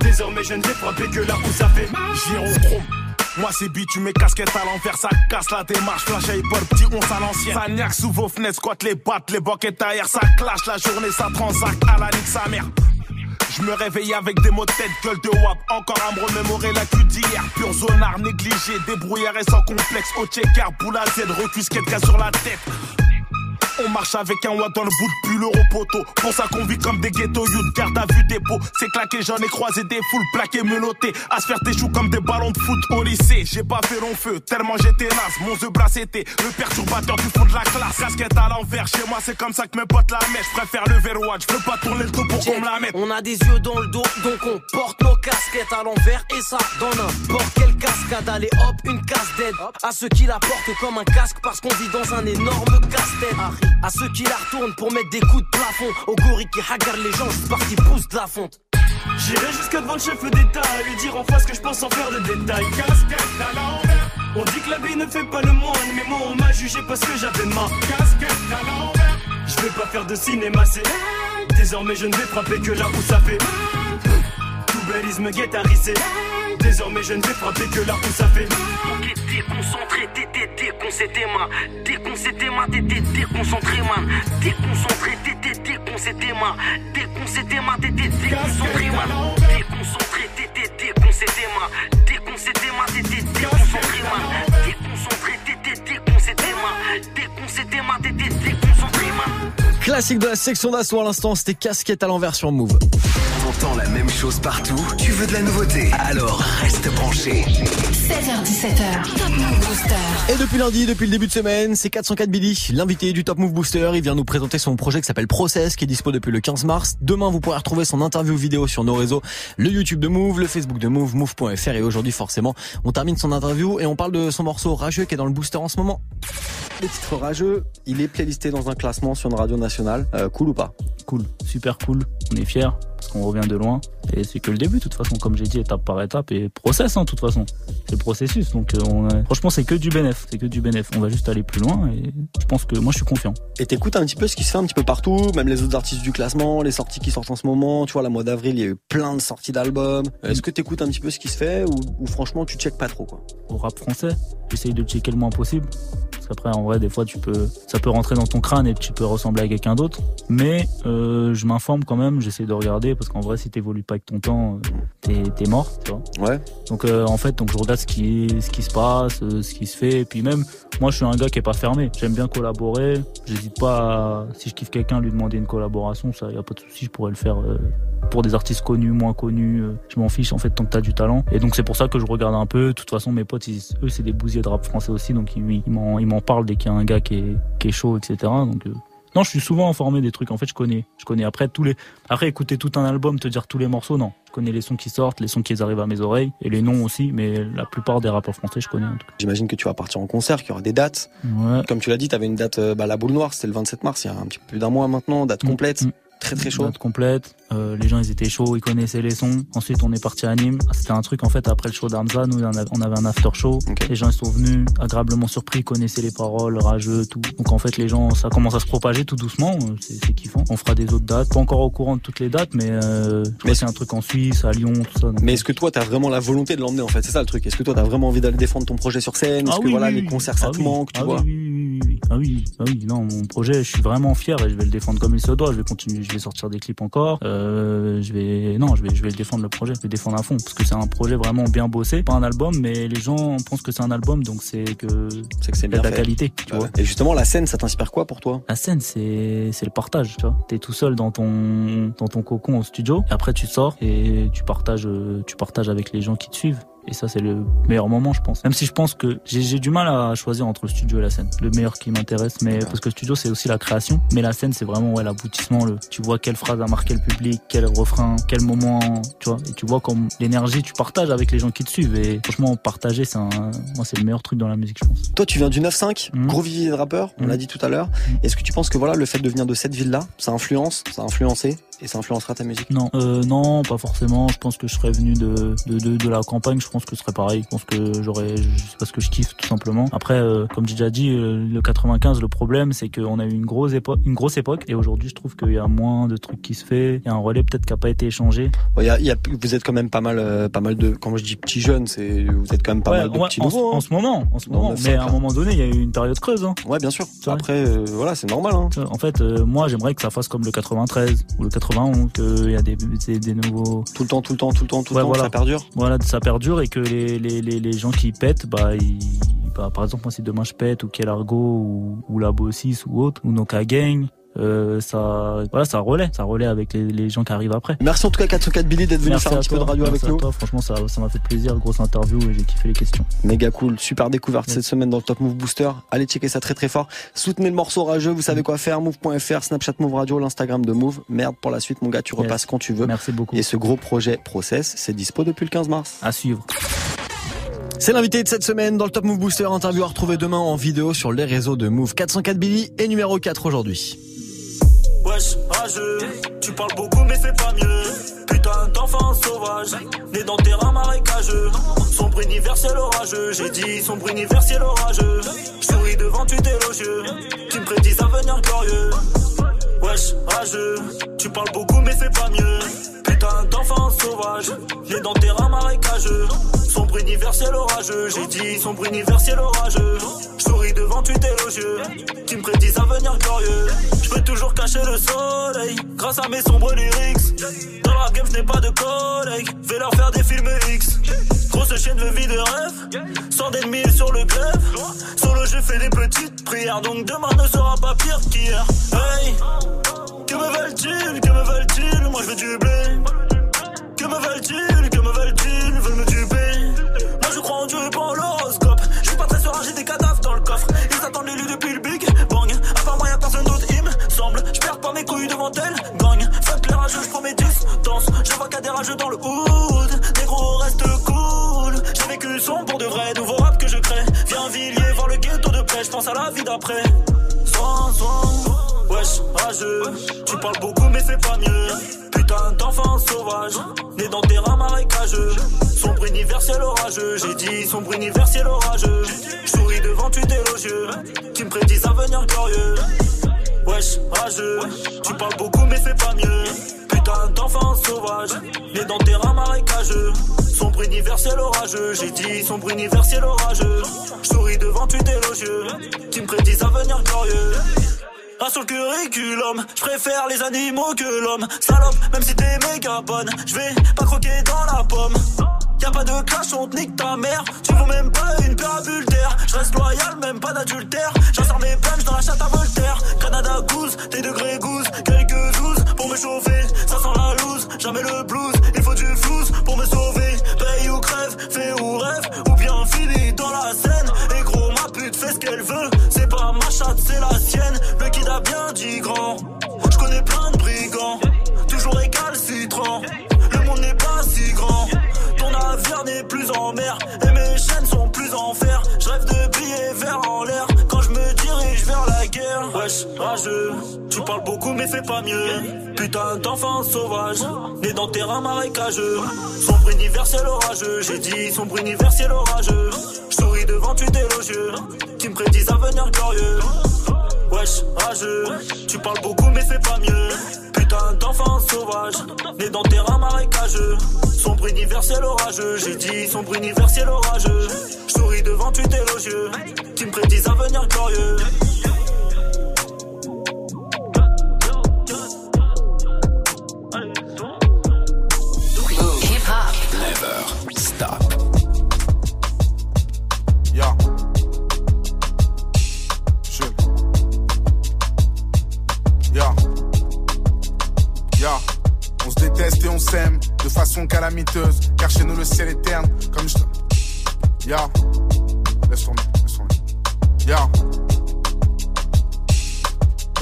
Désormais je ne vais frapper que là où ça fait. Girochrome. Moi c'est bitume, mes casquettes à l'envers, ça casse la démarche, flash et peur, petit on à l'ancienne. Ça niaque sous vos fenêtres, squatte les battes, les boquettes ailleurs, ça clash la journée, ça transacte à la nique sa mère. Je me réveille avec des mots de tête, gueule de wap, encore à me remémorer la queue d'hier. Pur zonard négligé, débrouillard et sans complexe, au checker, boule à Z, recusquette gars sur la tête. On marche avec un watt dans le bout de pull au poteau. Pour ça qu'on vit comme des ghettos youth, garde à vue dépôt. C'est claqué, j'en ai croisé des foules plaquées, menottées. À se faire des choux comme des ballons de foot au lycée. J'ai pas fait long feu, tellement j'étais naze. Mon œuf bras c'était le perturbateur du fond de la classe. Casquette à l'envers, chez moi c'est comme ça que mes potes la mettent. Je préfère le verrouage, je veux pas tourner le dos pour qu'on me la mette. On a des yeux dans le dos, donc on porte nos casquettes à l'envers et ça dans n'importe quelle cascade. Allez hop, une casse d'aide à ceux qui la portent comme un casque parce qu'on vit dans un énorme casse-tête. À ceux qui la retournent pour mettre des coups de plafond. Au gorille qui hagarde les gens, c'est parti, pousse de la fonte. J'irai jusqu'à devant le chef d'État à lui dire en face que je pense sans faire de détails. Casquette. On dit que la vie ne fait pas le moine, mais moi on m'a jugé parce que j'avais ma casquette à l'envers. Je vais pas faire de cinéma, c'est désormais je ne vais frapper que là où ça fait. Tout bellisme guette à risser. Désormais je ne vais frapper que là où ça fait. Déconcentré, t'étais déconcentré, man. Déconcentré, man, t'étais déconcentré, man. Déconcentré, t'étais déconcentré, man. Déconcentré, man, t'étais déconcentré, man. Déconcentré, t'étais déconcentré, man. Déconcentré, man, t'étais déconcentré, man. Déconcentré, t'étais déconcentré, man. Déconcentré, man, t'étais déconcentré, man. Classique de la section d'assaut à l'instant, c'était casquette à l'envers sur Move. T'entends la même chose partout Tu veux de la nouveauté Alors reste branché. 16h17h, Top Move Booster. Et depuis lundi, depuis le début de semaine, c'est 404 Billy, l'invité du Top Move Booster. Il vient nous présenter son projet qui s'appelle Process, qui est dispo depuis le 15 mars. Demain, vous pourrez retrouver son interview vidéo sur nos réseaux, le YouTube de Move, le Facebook de Move, Move.fr. Et aujourd'hui, forcément, on termine son interview et on parle de son morceau Rageux qui est dans le booster en ce moment. Le titre Rageux, il est playlisté dans un classement sur une radio nationale. Euh, cool ou pas? Cool, super cool. On est fiers parce qu'on revient de loin. Et c'est que le début, de toute façon, comme j'ai dit, étape par étape et process, hein, de toute façon. C'est le processus. Donc, euh, on a- franchement, c'est que du bénéf. C'est que du bénéf. On va juste aller plus loin et je pense que moi, je suis confiant. Et t'écoutes un petit peu ce qui se fait un petit peu partout, même les autres artistes du classement, les sorties qui sortent en ce moment. Tu vois, la mois d'avril, il y a eu plein de sorties d'albums. Est-ce que t'écoutes un petit peu ce qui se fait ou, ou franchement tu checkes pas trop quoi? Au rap français, j'essaye de checker le moins possible. Parce qu'après, en vrai, des fois, tu peux, ça peut rentrer dans ton crâne et tu peux ressembler à quelqu'un d'autre. Mais euh, je m'informe quand même, j'essaie de regarder parce qu'en vrai, si t'évolues pas avec ton temps, euh, t'es t'es mort, tu vois. Ouais. Donc euh, en fait, donc je regarde ce qui, ce qui se passe, euh, ce qui se fait. Et puis même, moi, je suis un gars qui est pas fermé. J'aime bien collaborer. J'hésite pas, à, si je kiffe quelqu'un, lui demander une collaboration. Ça, y a pas de souci, je pourrais le faire. euh, pour des artistes connus, moins connus, euh, je m'en fiche en fait tant que t'as du talent. Et donc c'est pour ça que je regarde un peu. De toute façon, mes potes, ils- eux, c'est des bousiers de rap français aussi, donc ils, ils m'en, ils m'en parlent dès qu'il y a un gars qui est, qui est chaud, etc. Donc non, je suis souvent informé des trucs. En fait, je connais, je connais. Après tous les, après écouter tout un album, te dire tous les morceaux, non. Je connais les sons qui sortent, les sons qui arrivent à mes oreilles et les noms aussi. Mais la plupart des rappeurs français, je connais en tout cas. J'imagine que tu vas partir en concert, qu'il y aura des dates. Ouais. Comme tu l'as dit, t'avais une date, euh, bah, la boule noire, c'était le 27 mars, il y a un petit peu plus d'un mois maintenant, date complète. Très très chaud. Date complète. Euh, les gens ils étaient chauds, ils connaissaient les sons. Ensuite on est parti à Nîmes. Ah, C'était un truc en fait après le show d'Armza, nous on avait un after show. Les gens ils sont venus agréablement surpris, connaissaient les paroles, rageux, tout. Donc en fait les gens ça commence à se propager tout doucement. Euh, C'est kiffant. On fera des autres dates. Pas encore au courant de toutes les dates, mais euh, je que c'est un truc en Suisse, à Lyon, tout ça. Donc, Mais est-ce que toi, t'as vraiment la volonté de l'emmener en fait? C'est ça le truc. Est-ce que toi, t'as vraiment envie d'aller défendre ton projet sur scène? Est-ce Ah que oui, voilà, oui, les concerts, ça Ah te oui. manque, tu Ah vois? oui, oui, oui, oui. Ah oui, ah oui, non, mon projet, je suis vraiment fier et je vais le défendre comme il se doit. Je vais continuer, je vais sortir des clips encore. Euh, je vais, non, je vais, je vais le défendre le projet, je vais le défendre à fond parce que c'est un projet vraiment bien bossé, pas un album, mais les gens pensent que c'est un album, donc c'est que c'est que bien de la fait. qualité, tu Ouais. vois. Et justement, la scène, ça t'inspire quoi pour toi? La scène, c'est c'est le partage, tu vois. T'es tout seul dans ton dans ton cocon au studio. Et après, tu sors et tu partages euh, tu partages avec les gens qui te suivent. Et ça, c'est le meilleur moment, je pense. Même si je pense que j'ai du mal à choisir entre le studio et la scène. Le meilleur qui m'intéresse, mais parce que le studio, c'est aussi la création. Mais la scène, c'est vraiment ouais, l'aboutissement. Le, tu vois quelle phrase a marqué le public, quel refrain, quel moment, tu vois. Et tu vois comme l'énergie, tu partages avec les gens qui te suivent. Et franchement, partager, c'est un, moi, c'est le meilleur truc dans la musique, je pense. Toi, tu viens du 9-5, Mhm. gros vivier de rappeurs, on l'a dit tout à l'heure. Est-ce que tu penses que voilà, le fait de venir de cette ville-là, ça influence, ça a influencé et ça influencera ta musique Non, euh, non, pas forcément. Je pense que je serais venu de, de, de, de la campagne. Je pense que ce serait pareil. Je pense que j'aurais, c'est parce que je kiffe tout simplement. Après, euh, comme j'ai déjà dit, euh, le 95, le problème, c'est qu'on a eu une grosse époque, une grosse époque, et aujourd'hui, je trouve qu'il y a moins de trucs qui se fait. Il y a un relais peut-être qui a pas été échangé. Bon, il y a- il y a- vous êtes quand même pas mal, euh, pas mal de. Quand je dis petits jeunes, c'est vous êtes quand même pas Ouais, mal de ouais, petits en, nouveaux. hein. en ce moment, en ce moment. Mais à 9-5, un moment donné, il y a eu une période creuse. Hein. Ouais, bien sûr. Après, voilà, c'est normal. Hein. En fait, moi, j'aimerais que ça fasse comme le 93 ou le 91, qu'il y a des, des, des nouveaux. Tout le temps, tout le temps, tout le temps, tout Ouais, le temps, voilà. ça perdure. Voilà, ça perdure et que les, les, les, les gens qui pètent, bah, ils, bah, par exemple, moi, si demain je pète, ou Kelargo, ou, ou la Bossis, ou autre, ou Noka Gang, euh, ça, voilà, ça relaie, ça relaie avec les, les gens qui arrivent après. Merci en tout cas 404 Billy d'être venu faire un petit peu de radio merci avec à nous. toi. Franchement, ça, ça m'a fait plaisir, grosse interview et j'ai kiffé les questions. Méga cool, super découverte cette semaine dans le Top Move Booster. Allez checker ça très très fort. Soutenez le morceau rageux, vous savez quoi faire. Move.fr, Snapchat Move Radio, l'Instagram de Move. Merde pour la suite, mon gars, tu Yes. repasses quand tu veux. Merci beaucoup. Et ce gros projet Process, c'est dispo depuis le 15 mars. À suivre. C'est l'invité de cette semaine dans le Top Move Booster. Interview à retrouver demain en vidéo sur les réseaux de Move. 404 Billy et numéro 4 aujourd'hui. Wesh, rageux, tu parles beaucoup mais c'est pas mieux. Putain d'enfant sauvage, né dans terrain marécageux. Sombre universel orageux, j'ai dit sombre universel orageux. Souris devant tu élogieux, tu me prédis un avenir glorieux. Wesh, rageux, tu parles beaucoup mais c'est pas mieux. Putain d'enfant sauvage, né dans terrain marécageux. Sombre universel orageux, j'ai dit sombre universel orageux. Je souris devant tu élogieux, tu me prédis un avenir glorieux. Je peux toujours cacher le soleil grâce à mes sombres lyrics. Dans la game, je n'ai pas de collègues. Vais leur faire des films X. Grosse chaîne de vie de rêve. Sans d'ennemis sur le. Sur le jeu, fais des petites prières. Donc demain ne sera pas pire qu'hier. Hey, que me veulent-ils Que me veulent-ils? Moi je veux du blé. Que me veulent-ils Que me veulent-ils Ils veulent me tuer. Moi je crois en Dieu et pas en l'horoscope. Je suis pas très serein, j'ai des cadavres dans le coffre. Ils attendent l'élu depuis le Big Bang. Part moi, y'a personne d'autre, il me semble. Je perds pas mes couilles devant elle. Gagne. Fuck les rageux, je prends mes distances. Je vois a des rageux dans le hood. Négro, reste cool. J'ai vécu son pour de vrai. Nouveau rap que je crée. Viens Villiers, voir le ghetto de près. Je pense à la vie d'après. Soin, soin. Wesh, rageux, tu parles beaucoup mais c'est pas mieux. Putain d'enfant sauvage, né dans terrain marécageux. Sombre universel orageux, j'ai dit sombre universel orageux. Souris devant tu élogieux, qui me prédisent un avenir glorieux. Wesh, rageux, tu parles beaucoup mais c'est pas mieux. Putain d'enfant sauvage, né dans terrain marécageux. Sombre universel orageux, j'ai dit sombre universel orageux. Souris devant tu élogieux, qui me prédisent un avenir glorieux. Ah sur le curriculum, je préfère les animaux que l'homme. Salope, même si t'es méga bonne, je vais pas croquer dans la pomme. Y'a pas de clash, on te nique ta mère. Tu vaux même pas une paire d'air. Je reste loyal, même pas d'adultère. J'insère mes punch dans la chatte à Voltaire. Canada Goose, tes degrés goose, quelques douze pour me chauffer. Ça sent la loose, jamais le blues. Il faut du flouze pour me sauver. Paye ou crève, fais ou rêve, ou bien fini dans la scène. Chatte, c'est la sienne. Le kid a bien dit grand. Je connais plein de brigands, toujours récalcitrants. Le monde n'est pas si grand. Ton navire n'est plus en mer et mes chaînes sont plus en fer. Je rêve de billets verts en l'air rageux, tu parles beaucoup mais fais pas mieux. Putain d'enfant sauvage, né dans terrain marécageux. Sombre universel orageux, j'ai dit sombre universel orageux. Souris devant tu élogieux, qui me prédisent un avenir glorieux. Wesh, rageux, tu parles beaucoup mais fais pas mieux. Putain d'enfant sauvage, né dans terrain marécageux. Sombre universel orageux, j'ai dit sombre universel orageux. Souris devant tu élogieux, qui me prédisent un avenir glorieux. Car chez nous le ciel est terne. Comme je. Yeah. Laisse tomber, laisse tomber. Yeah.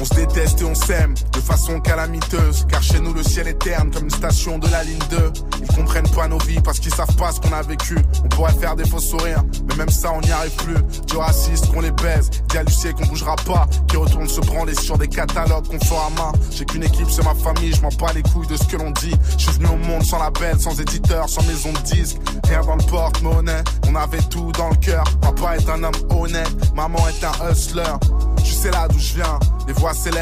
On se déteste et on s'aime de façon calamiteuse. Car chez nous le ciel est terne comme une station de la ligne 2. Ils comprennent pas nos vies parce qu'ils savent pas ce qu'on a vécu. On pourrait faire des faux sourires, mais même ça on n'y arrive plus. Dieu raciste qu'on les baise, Lucie qu'on bougera pas. Qui retourne se branler sur des catalogues qu'on fera à main. J'ai qu'une équipe, c'est ma famille, je m'en bats les couilles de ce que l'on dit. Je suis venu au monde sans label, sans éditeur, sans maison de disque. Rien dans le porte-monnaie, on avait tout dans le cœur. Papa est un homme honnête, maman est un hustler. Tu sais là d'où je viens, les voix s'élèvent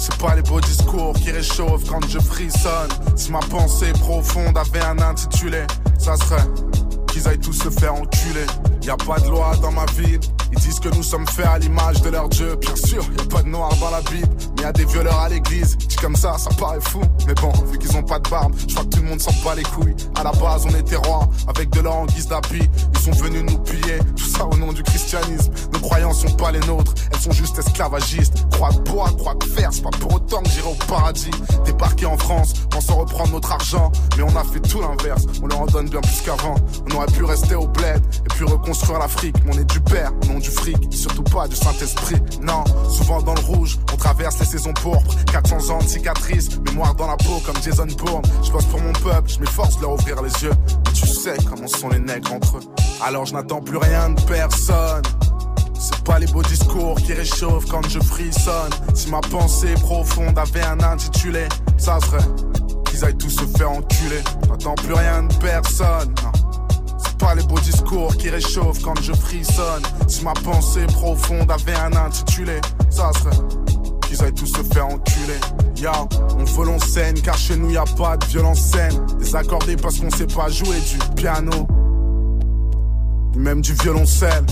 C'est pas les beaux discours qui réchauffent quand je frissonne. Si ma pensée profonde avait un intitulé, ça serait qu'ils aillent tous se faire enculer. Y a pas de loi dans ma ville. Ils disent que nous sommes faits à l'image de leur Dieu. Bien sûr, y a pas de noir dans la Bible, y a des violeurs à l'église. Dit comme ça, ça paraît fou. Mais bon, vu qu'ils ont pas de barbe, je crois que tout le monde s'en bat les couilles. À la base, on était rois, avec de l'or en guise d'appui. Ils sont venus nous piller, tout ça au nom du christianisme. Nos croyances sont pas les nôtres, elles sont juste esclavagistes. Croix de bois, croix de fer, c'est pas pour autant que j'irai au paradis. Débarquer en France, pensant reprendre notre argent, mais on a fait tout l'inverse. On leur en donne bien plus qu'avant. On aurait pu rester au bled et puis reconstruire l'Afrique. Mais on est du père, au nom du fric, surtout pas du Saint-Esprit. Non, souvent dans le rouge, on traverse les saisons pourpres. 400 ans de cicatrices, mémoire dans la peau comme Jason Bourne. Je bosse pour mon peuple, je m'efforce de leur ouvrir les yeux. Tu sais comment sont les nègres entre eux. Alors je n'attends plus rien de personne. C'est pas les beaux discours qui réchauffent quand je frissonne. Si ma pensée profonde avait un intitulé, ça serait qu'ils aillent tous se faire enculer. J'attends plus rien de personne. C'est pas les beaux discours qui réchauffent quand je frissonne. Si ma pensée profonde avait un intitulé, ça serait qu'ils aillent tous se faire enculer. Ya, on veut l'on scène car chez nous y a pas de violence scène. Désaccordé parce qu'on sait pas jouer du piano, même du violoncelle.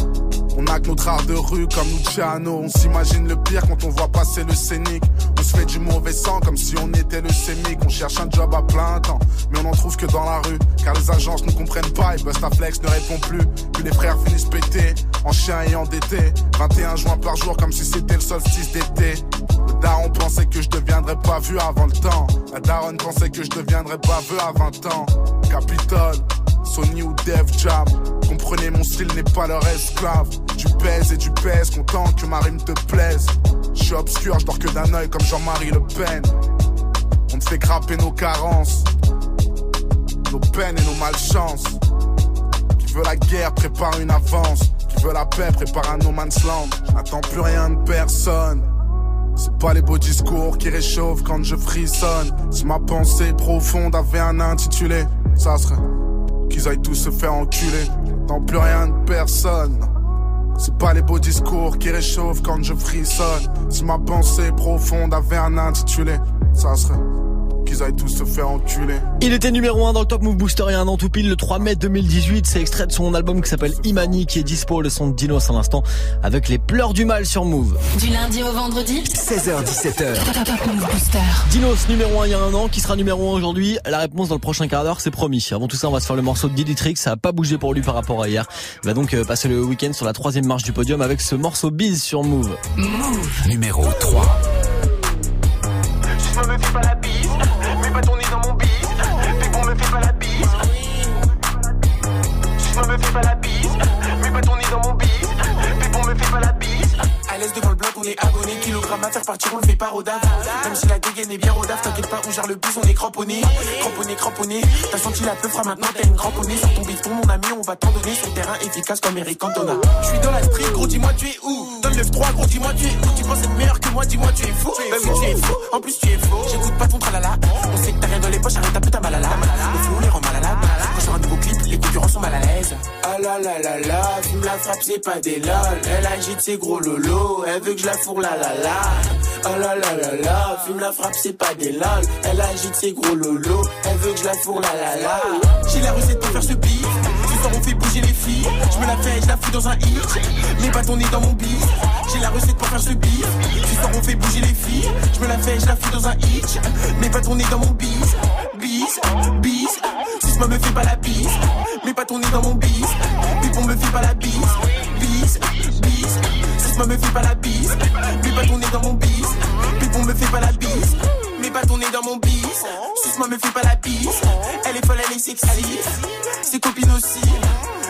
On a que notre art de rue comme Luciano. On s'imagine le pire quand on voit passer le scénic. On se fait du mauvais sang comme si on était le sémic. On cherche un job à plein temps, mais on en trouve que dans la rue. Car les agences ne comprennent pas et Bustaflex ne répond plus. Puis les frères finissent pétés, en chien et endettés. 21 juin par jour comme si c'était le solstice d'été. Le daron pensait que je deviendrais pas pas vu avant le temps. La daronne pensait que je deviendrais baveux à 20 ans. Capitole, Sony ou Dev Jam. Comprenez, mon style n'est pas leur esclave. Tu pèses et tu pèses, content que ma rime te plaise. Je suis obscur, je dors que d'un œil comme Jean-Marie Le Pen. On te fait grapper nos carences, nos peines et nos malchances. Qui veut la guerre prépare une avance. Qui veut la paix prépare un no man's land. Je n'attends plus rien de personne. C'est pas les beaux discours qui réchauffent quand je frissonne. Si ma pensée profonde avait un intitulé, ça serait qu'ils aillent tous se faire enculer. J'attends plus rien de personne. C'est pas les beaux discours qui réchauffent quand je frissonne. Si ma pensée profonde avait un intitulé, ça serait qu'ils aillent tous se faire enculer. Il était numéro 1 dans le Top Move Booster il y a un an tout pile, le 3 mai 2018. C'est extrait de son album qui s'appelle Imani, qui est dispo, le son de Dinos à l'instant, avec les pleurs du mal sur Move. Du lundi au vendredi 16h17h. Top Move Booster. Dinos numéro 1 il y a un an, qui sera numéro 1 aujourd'hui. La réponse dans le prochain quart d'heure, c'est promis. Avant tout ça, on va se faire le morceau de Diddy Tricks. Ça a pas bougé pour lui par rapport à hier. Il va donc euh, passer le week-end sur la troisième marche du podium avec ce morceau Biz sur Move. Move. Numéro 3. À faire partir, on le fait pas daf. Même si la dégaine est bien daf, t'inquiète pas, on gère le bus, on est cramponné. Cramponné, cramponné. T'as senti la peu fera maintenant, t'as une cramponnée. Sur ton bifton, mon ami, on va t'en donner. Sur le terrain efficace comme Eric Cantona. Je suis dans la street, gros, dis-moi, tu es où? Donne le 3 gros, dis-moi, tu es où? Tu penses être meilleur que moi, dis-moi, tu es fou. Bah oui, tu es fou. En plus, tu es faux. J'écoute pas ton tralala. On sait que t'as rien dans les poches, arrête ta putain malala. Le flou les rend mal à la Quand un nouveau clip, les concurrents sont. Ah la la la la, fume la frappe, c'est pas des lol. Elle agite ses gros lolos, elle veut que je la fourre la la la. Ah la la la la, fume la frappe, c'est pas des lol. Elle agite ses gros lolos, elle veut que je la fourre la la la. J'ai la recette pour faire ce beat. Ce soir on fait bouger les filles. Je me la fais, je la fous dans un hit. Pas ton nez dans mon beat. J'ai la recette pour faire ce beat. Ce soir on fait bouger les filles. Je me la fais, je la fous dans un hit. Pas ton nez dans mon beat. Bis, bis. Si me fait pas la bise. Mets pas ton nez dans mon bis. Puis on me fait pas la bise. Bis, bis. Si me fait pas la bise. Mets pas ton nez dans mon bis. Puis on me fait pas la bise. Mets pas ton nez dans mon bis. Si me fait pas la bise. Elle est folle, elle est sexy. Ses copines aussi.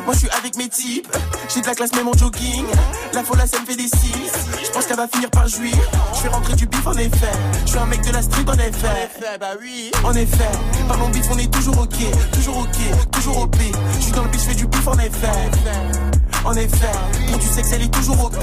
Moi je suis avec mes types. J'ai de la classe même en jogging. La folle, ça me fait des signes. Je pense qu'elle va finir par jouir. Je vais rentrer du bif en effet. Je suis un mec de la street en effet. bah oui. En effet. Parlons bif, on est toujours ok. Toujours ok. Toujours OP. Je suis dans le bif, je fais du bif en effet. En effet. Pour du sexe, elle est toujours OP.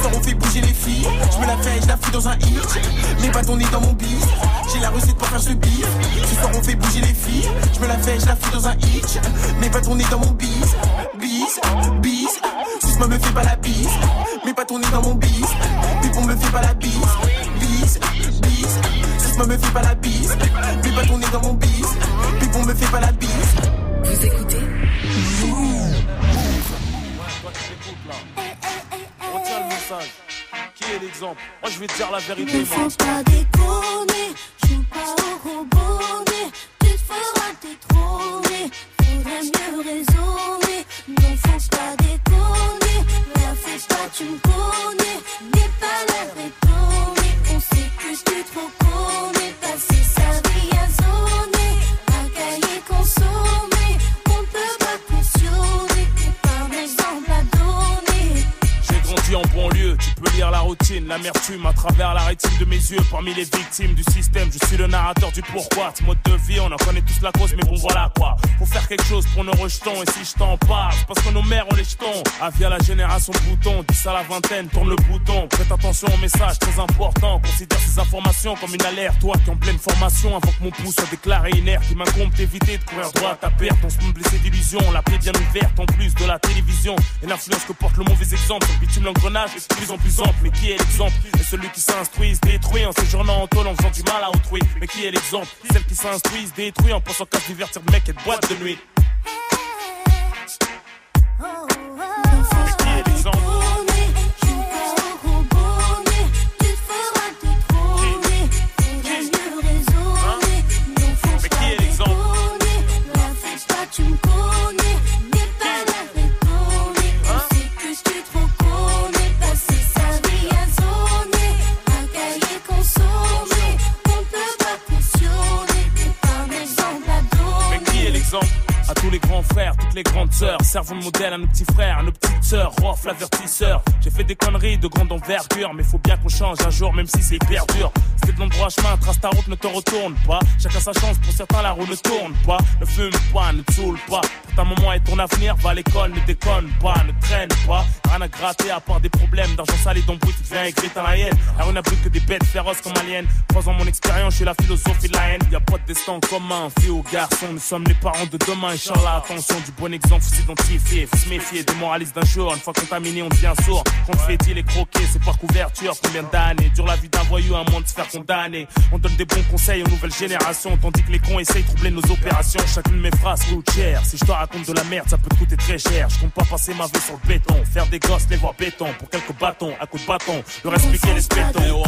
Soir on fait bouger les filles. Je me la fais, je la fous dans un hit. Pas ton nez dans mon beat. J'ai la recette pour faire ce beat. Ce soir on fait bouger les filles. Je me la fais, je la fous dans un hit. Pas ton nez dans mon beat. Bis, bis. Si me fait pas la bise. Pas ton nez dans mon bis. Puis on me fait pas la bise. Bis, bis. Si me fait pas la bise. Pas ton nez dans mon bis. Puis on me fait pas la bise. Vous écoutez message. Qui est l'exemple? Moi je vais te dire la vérité. Ne moi. faut pas déconner, Yeah. À travers la rétine de mes yeux. Parmi les victimes du système, je suis le narrateur du pourquoi. Ce mode de vie, on en connaît tous la cause, mais bon voilà quoi. Faut faire quelque chose pour nos rejetons, et si je t'en parle, parce que nos mères ont les jetons. Avis à la génération bouton, 10 à la vingtaine, tourne le bouton. Prête attention au message très important, considère ces informations comme une alerte. Toi qui en pleine formation, avant que mon pouce soit déclaré inerte, il m'incombe d'éviter de courir droit à ta perte. On se me blessé d'illusions, la paix bien ouverte en plus de la télévision. Et l'influence que porte le mauvais exemple, le bitume l'engrenage est de plus en plus ample. Mais qui est l'exemple? Et celui qui s'instruit se détruit en séjournant en tôle en faisant du mal à autrui. Mais qui est l'exemple? Celle qui s'instruit se détruit en pensant qu'à divertir de mec et de boîte de nuit. Frères, toutes les grandes sœurs. Servons de modèle à nos petits frères, à nos petites sœurs. Rof, l'avertisseur. J'ai fait des conneries de grande envergure, mais faut bien qu'on change un jour, même si c'est hyper dur. C'était de l'endroit chemin, trace ta route, ne te retourne pas. Chacun sa chance, pour certains la roue ne tourne pas. Ne fume pas, ne te saoule pas. Ta maman et ton avenir, va à l'école, ne déconne pas, ne traîne pas. Rien à gratter à part des problèmes d'argent sale et d'embrouille, tu deviens écrit à la haine. La rue n'a plus que des bêtes féroces comme aliens. Croisant mon expérience, je suis la philosophie de la haine. Y a pas de destin en commun, fille ou garçon. Nous sommes les parents de demain, Inch'Allah. Attention, du bon exemple, faut s'identifier, faut se méfier des moralistes d'un jour. Une fois contaminé, on devient sourd. Quand on fait dit les croquer, c'est par couverture. Combien d'années dure la vie d'un voyou, un moins de se faire condamner? On donne des bons conseils aux nouvelles générations, tandis que les cons essayent de troubler nos opérations. Chacune de mes phrases coûte. Si je te raconte de la merde, ça peut te coûter très cher. Je compte pas passer ma vie sur le béton. Faire des gosses, les voir béton. Pour quelques bâtons, à coups de bâton. Le reste, piquer les spétons.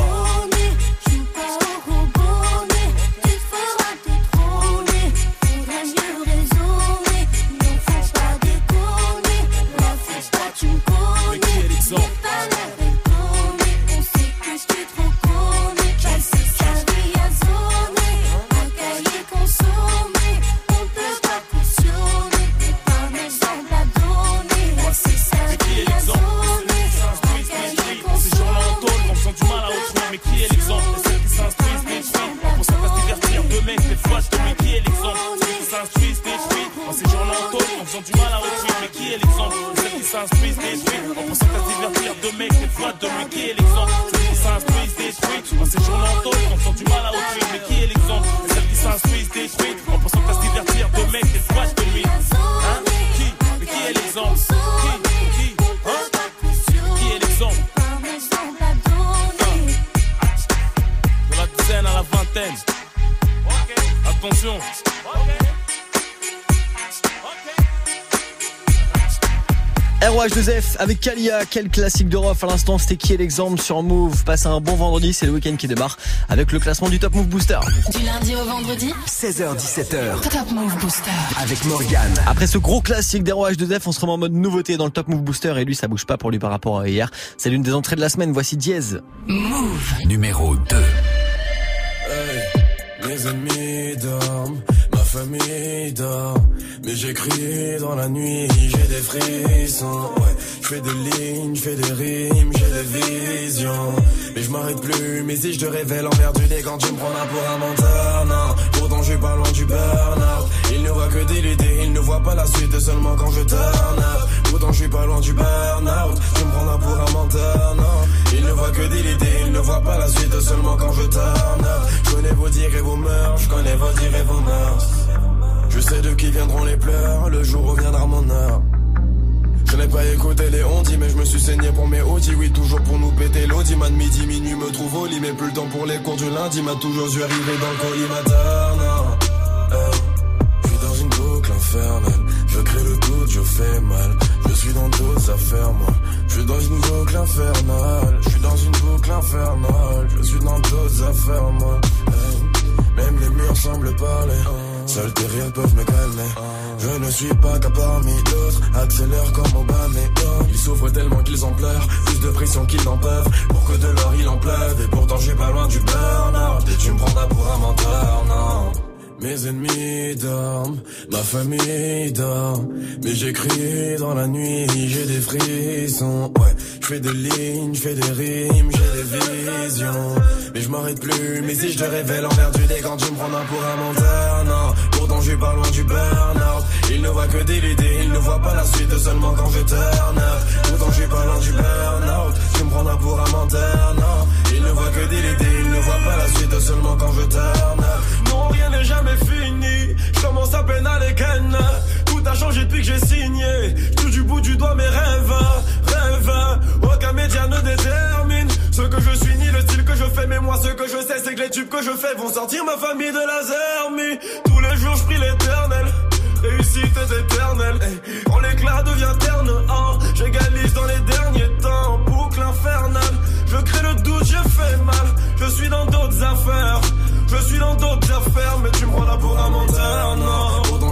De mecs, des fois qui est l'exemple. Celles qui s'instruisent, détruisent En en faisant du mal à autrui. Mais qui est l'exemple? Celles qui s'instruisent, détruisent En pensant qu'à se divertir de mecs, des fois de nuit Hein? Qui? Mais qui est l'exemple? Qui? Hein? Qui est l'exemple? De la dizaine à la vingtaine. Attention. ROH2F avec Kalia, quel classique de Rof à l'instant, c'était qui est l'exemple sur Move? Passez un bon vendredi, c'est le week-end qui démarre avec le classement du Top Move Booster. Du lundi au vendredi 16h17h. Top Move Booster. Avec Morgane. Après ce gros classique d'ROH2F, on se remet en mode nouveauté dans le Top Move Booster et lui ça bouge pas pour lui par rapport à hier. C'est l'une des entrées de la semaine, voici Diez. Move. Numéro 2. Hey, mes ennemis dorment, famille. Mais j'écris dans la nuit, j'ai des frissons. Ouais, je fais des lignes, je fais des rimes, j'ai des visions. Mais je m'arrête plus, mais si je te révèle en perdu des quand tu me prends pour un menteur, non. Pourtant je suis pas loin du burn-out. Il ne voit que des idées, il ne voit pas la suite seulement quand je turn up. Pourtant je suis pas loin du burn-out. Tu me prendras pour un menteur, non. Il ne voit que des idées, il ne voit pas la suite seulement quand je turn up. Je connais vos dires et vos mœurs, je connais vos dires et vos mœurs. Je sais de qui viendront les pleurs, le jour reviendra mon heure. Je n'ai pas écouté les ondis, mais je me suis saigné pour mes audis. Oui, toujours pour nous péter l'audi. Man, midi, minuit, me trouve au lit, mais plus le temps pour les cours du lundi. M'a toujours dû arriver dans le collimateur. Je suis dans une boucle infernale. Je crée le doute, je fais mal. Je suis dans d'autres affaires, moi. Je suis dans une boucle infernale. Je suis dans une boucle infernale. Je suis dans d'autres affaires, moi. Hey. Même les murs semblent parler. Seuls tes rires peuvent me calmer. Je ne suis pas qu'un parmi d'autres. Accélère comme Obama et Ils souffrent tellement qu'ils en pleurent. Plus de pression qu'ils n'en peuvent. Pour que de l'or il en pleuve. Et pourtant suis pas loin du burn-out. Et tu me prendras pour un menteur, non. Mes ennemis dorment, ma famille dort. Mais j'écris dans la nuit, j'ai des frissons. Ouais, je fais des lignes, je fais des rimes, j'ai des visions. Mais je m'arrête plus, mais si je te révèle en perdu des quand tu me prendras pour un menteur, non. Suis pas loin du burn-out. Il ne voit que des idées, il ne voit pas la suite seulement quand je turn up. Pourtant je suis pas loin du burn-out. Tu me prendras pour un menteur, non. Il ne voit que des idées, il ne voit pas la suite seulement quand je turn up. Non, rien n'est jamais fini. Je commence à peine à les. Tout a changé depuis que j'ai signé. Touche du bout du doigt mes rêves, rêves. Aucun média ne détermine ce que je suis ni le style que je fais. Mais moi, ce que je sais, c'est que les tubes que je fais vont sortir ma famille de la zermie. Tous les jours, je prie l'éternel. Réussite éternelle. Quand l'éclat devient terne, hein, j'égalise dans les derniers temps. Boucle infernale. Je crée le doute, je fais mal. Je suis dans d'autres affaires. Je suis dans d'autres affaires, mais tu me prends là pour un menteur.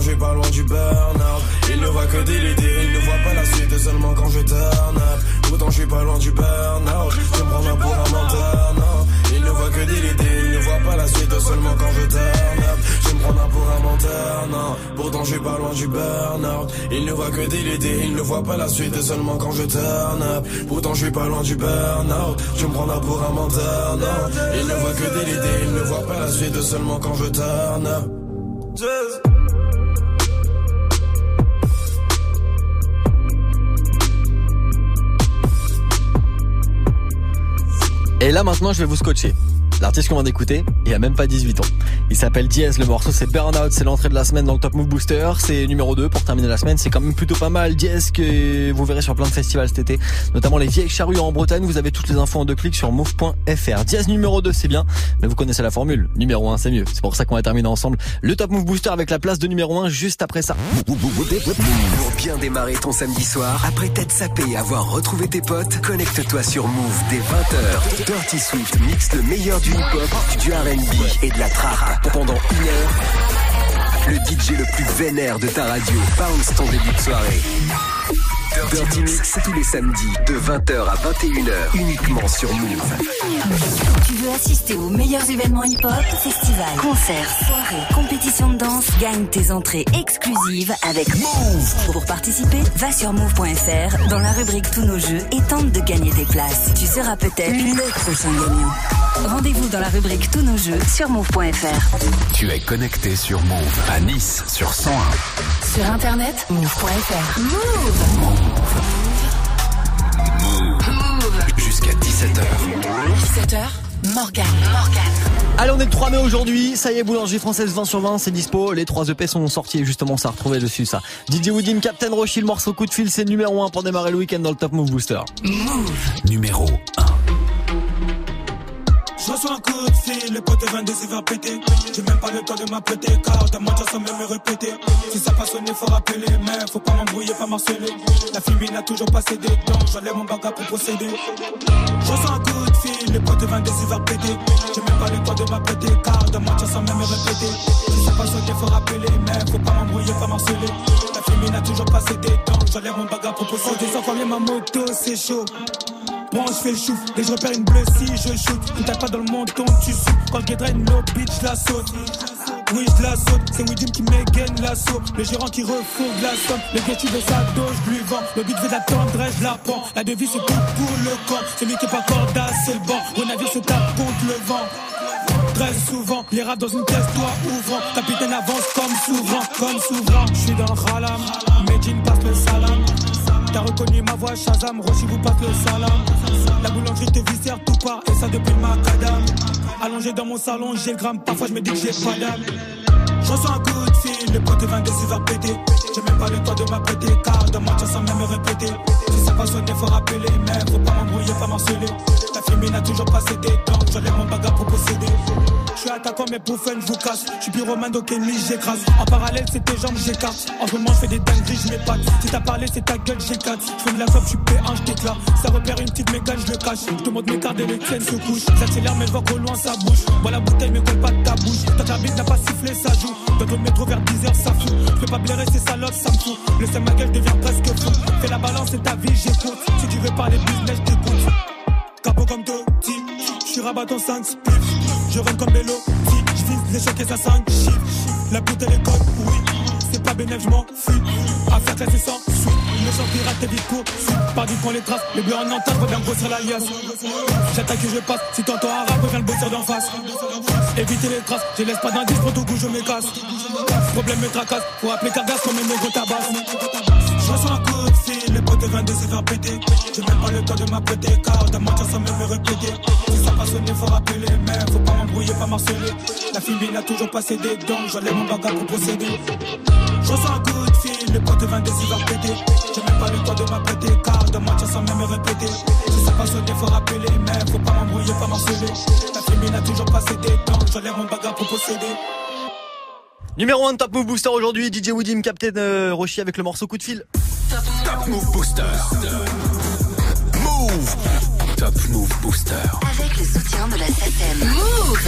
J'ai pas loin du burn-out. Il ne voit que des idées, il ne voit pas la suite seulement quand je turn up. Pourtant, je suis pas loin du burn-out. Tu me prends pour un menteur, non. Ne voit que des idées, il ne voit pas la suite seulement quand je turn up. Tu me prends pour un menteur, non. Pourtant, je suis pas loin du burn-out Il ne voit que des idées, il ne voit pas la suite Seulement quand je turn up Pourtant je suis pas loin du burn-out Tu me prendras pour un menteur, non Il ne voit que des idées, il ne voit pas la suite Seulement quand je turn up Just- Et là maintenant je vais vous scotcher. L'artiste qu'on vient d'écouter, il a même pas 18 ans. Il s'appelle Diez, le morceau c'est Burnout, c'est l'entrée de la semaine dans le Top Move Booster, c'est numéro 2 pour terminer la semaine, c'est quand même plutôt pas mal. Diez que vous verrez sur plein de festivals cet été, notamment les Vieilles Charrues en Bretagne, vous avez toutes les infos en deux clics sur move.fr. Diez numéro 2 c'est bien, mais vous connaissez la formule, numéro 1 c'est mieux. C'est pour ça qu'on va terminer ensemble le Top Move Booster avec la place de numéro 1 juste après ça. Pour bien démarrer ton samedi soir, après t'être sapé et avoir retrouvé tes potes, connecte-toi sur Move dès 20h. Dirty Swift mixe le meilleur du hip-hop, du R&B et de la trap. Pendant une heure, le DJ le plus vénère de ta radio bounce ton début de soirée. Dirty Mix tous les samedis de 20h à 21h uniquement sur Move. Tu veux assister aux meilleurs événements hip-hop, festivals, concerts, soirées, compétitions de danse Gagne tes entrées exclusives avec Move. Pour participer, va sur move.fr dans la rubrique Tous nos jeux et tente de gagner tes places. Tu seras peut-être le prochain gagnant. Rendez-vous dans la rubrique Tous nos jeux sur move.fr. Tu es connecté sur Move à Nice sur 101. Sur internet, move.fr. Move. Jusqu'à 17h. 17h, Morgane. Morgane. Allez, on est le 3 mai aujourd'hui. Ça y est, boulangerie française 20 sur 20, c'est dispo. Les 3 EP sont sortis et justement, ça a retrouvé dessus ça. DJ Woodim, Captain Roshi, le morceau coup de fil, c'est numéro 1 pour démarrer le week-end dans le Top Move Booster. Numéro 1. Je reçois un coup de fil, le pote 22 il va péter. J'ai même pas le temps de m'apprêter, car d'un mentir sans même me répéter. Si ça sonné, faut rappeler, mais faut pas m'embrouiller, pas marceler. La fille n'a toujours pas cédé, donc j'enlève mon bagage pour procéder. Je reçois un coup de fil, le pote 22 il va péter. J'ai même pas le temps de m'apprêter, car d'un mentir sans même me répéter. Si ça sonné, faut rappeler, mais faut pas m'embrouiller, pas marceler. La fille n'a toujours pas cédé, donc j'enlève mon bagage pour procéder. Descends combien ma moto, c'est chaud. Je fais le chouf, et je repère une bleue si je shoot. Ne tape pas dans le menton, tu souffles. Quand je draine l'eau, bitch, la saute. Oui, je la saute, c'est Widim qui m'égaine l'assaut. Le gérant qui refourgue la somme. Le ghetto de sa dose, je lui vends. Le but veut d'attendre, je la prends. La devise, c'est tout pour le camp. Celui qui est pas corda, c'est le banc. Au navire se tape contre le vent. Très souvent, les rats dans une pièce, toi ouvrant. Capitaine avance comme souverain, comme souverain. Je suis dans le Ralam, Medine reconnu ma voix, Shazam, Roshi vous passe le salam. La boulangerie te viscère tout part, et ça depuis le macadam. Allongé dans mon salon, j'ai le gramme, parfois je me dis que j'ai pas d'âme. Je reçois un coup de fil, le pote 22 il va péter. J'ai même pas le temps de m'apprêter, car de mentir sans même me répéter. Si ça passe sonné, faut rappeler, mais faut pas m'embrouiller, pas marceler. La fille n'a toujours pas cédé, donc j'enlève mon bagage pour posséder. Je suis attaquant, mais pour fun, je vous casse. Je suis pyromane, qu'ennemi, j'écrase. En parallèle, c'est tes jambes, j'écarte. En ce moment, je fais des dingueries, je m'épate. Si t'as parlé, c'est ta gueule, j'écarte. Je fais de la clope, je suis P1, je t'éclate. Ça repère une petite mégane, je le cache. Je te montre mes cartes et les tiennes se couchent. J'accélère, mais je vois qu'au loin, ça bouge. Moi, la bouteille, mais colle pas de ta bouche. Tant que la bite n'a pas sifflé, ça joue. Dans le métro vers 10h, ça fout. Je peux pas blairer ces salopes, ça me. Le seul ma gueule devient presque fou. Fais la balance, c'est ta vie, j'écoute. Si tu veux parler business, je t'écoute. Capot comme Totti, je suis rabat en 5 spliff. Je rentre comme vélo, je vise les chocs et ça 5 chiffres. La bouteille est code, oui, c'est pas bénéf, je m'en. Affaire classée sans sous, le sang pirate t'es vite court. Par du prend les traces, les bleus en entente, reviens grossir l'alias. J'attaque et je passe, si t'entends un rap, reviens le bosser d'en face. Éviter les traces, je laisse pas d'indice, pour tout goût, je me casse. Problème me tracasse, faut appeler Cargas comme un négo tabac. Je reçois un coup de fil, les potes 22 se faire péter. J'ai même pas le temps de m'apprêter, car de mentir sans même me répéter. Si ça passe sonné, faut rappeler, mais faut pas m'embrouiller, pas marceler. La fille n'a toujours pas cédé, donc j'enlève mon bagage pour procéder. Je reçois un coup de fil, les potes 22 se faire péter. J'ai même pas le temps de m'apprêter, car de mentir sans même me répéter. Si ça passe sonné, faut rappeler, mais faut pas m'embrouiller, pas marceler. La fille n'a toujours pas cédé, donc j'enlève mon bagage pour procéder. Numéro 1 de Top Move Booster aujourd'hui, DJ Woodim, Captain euh, Roshi avec le morceau coup de fil. Top Move Booster. Move. Top Move Booster. Avec le soutien de la SACEM. Move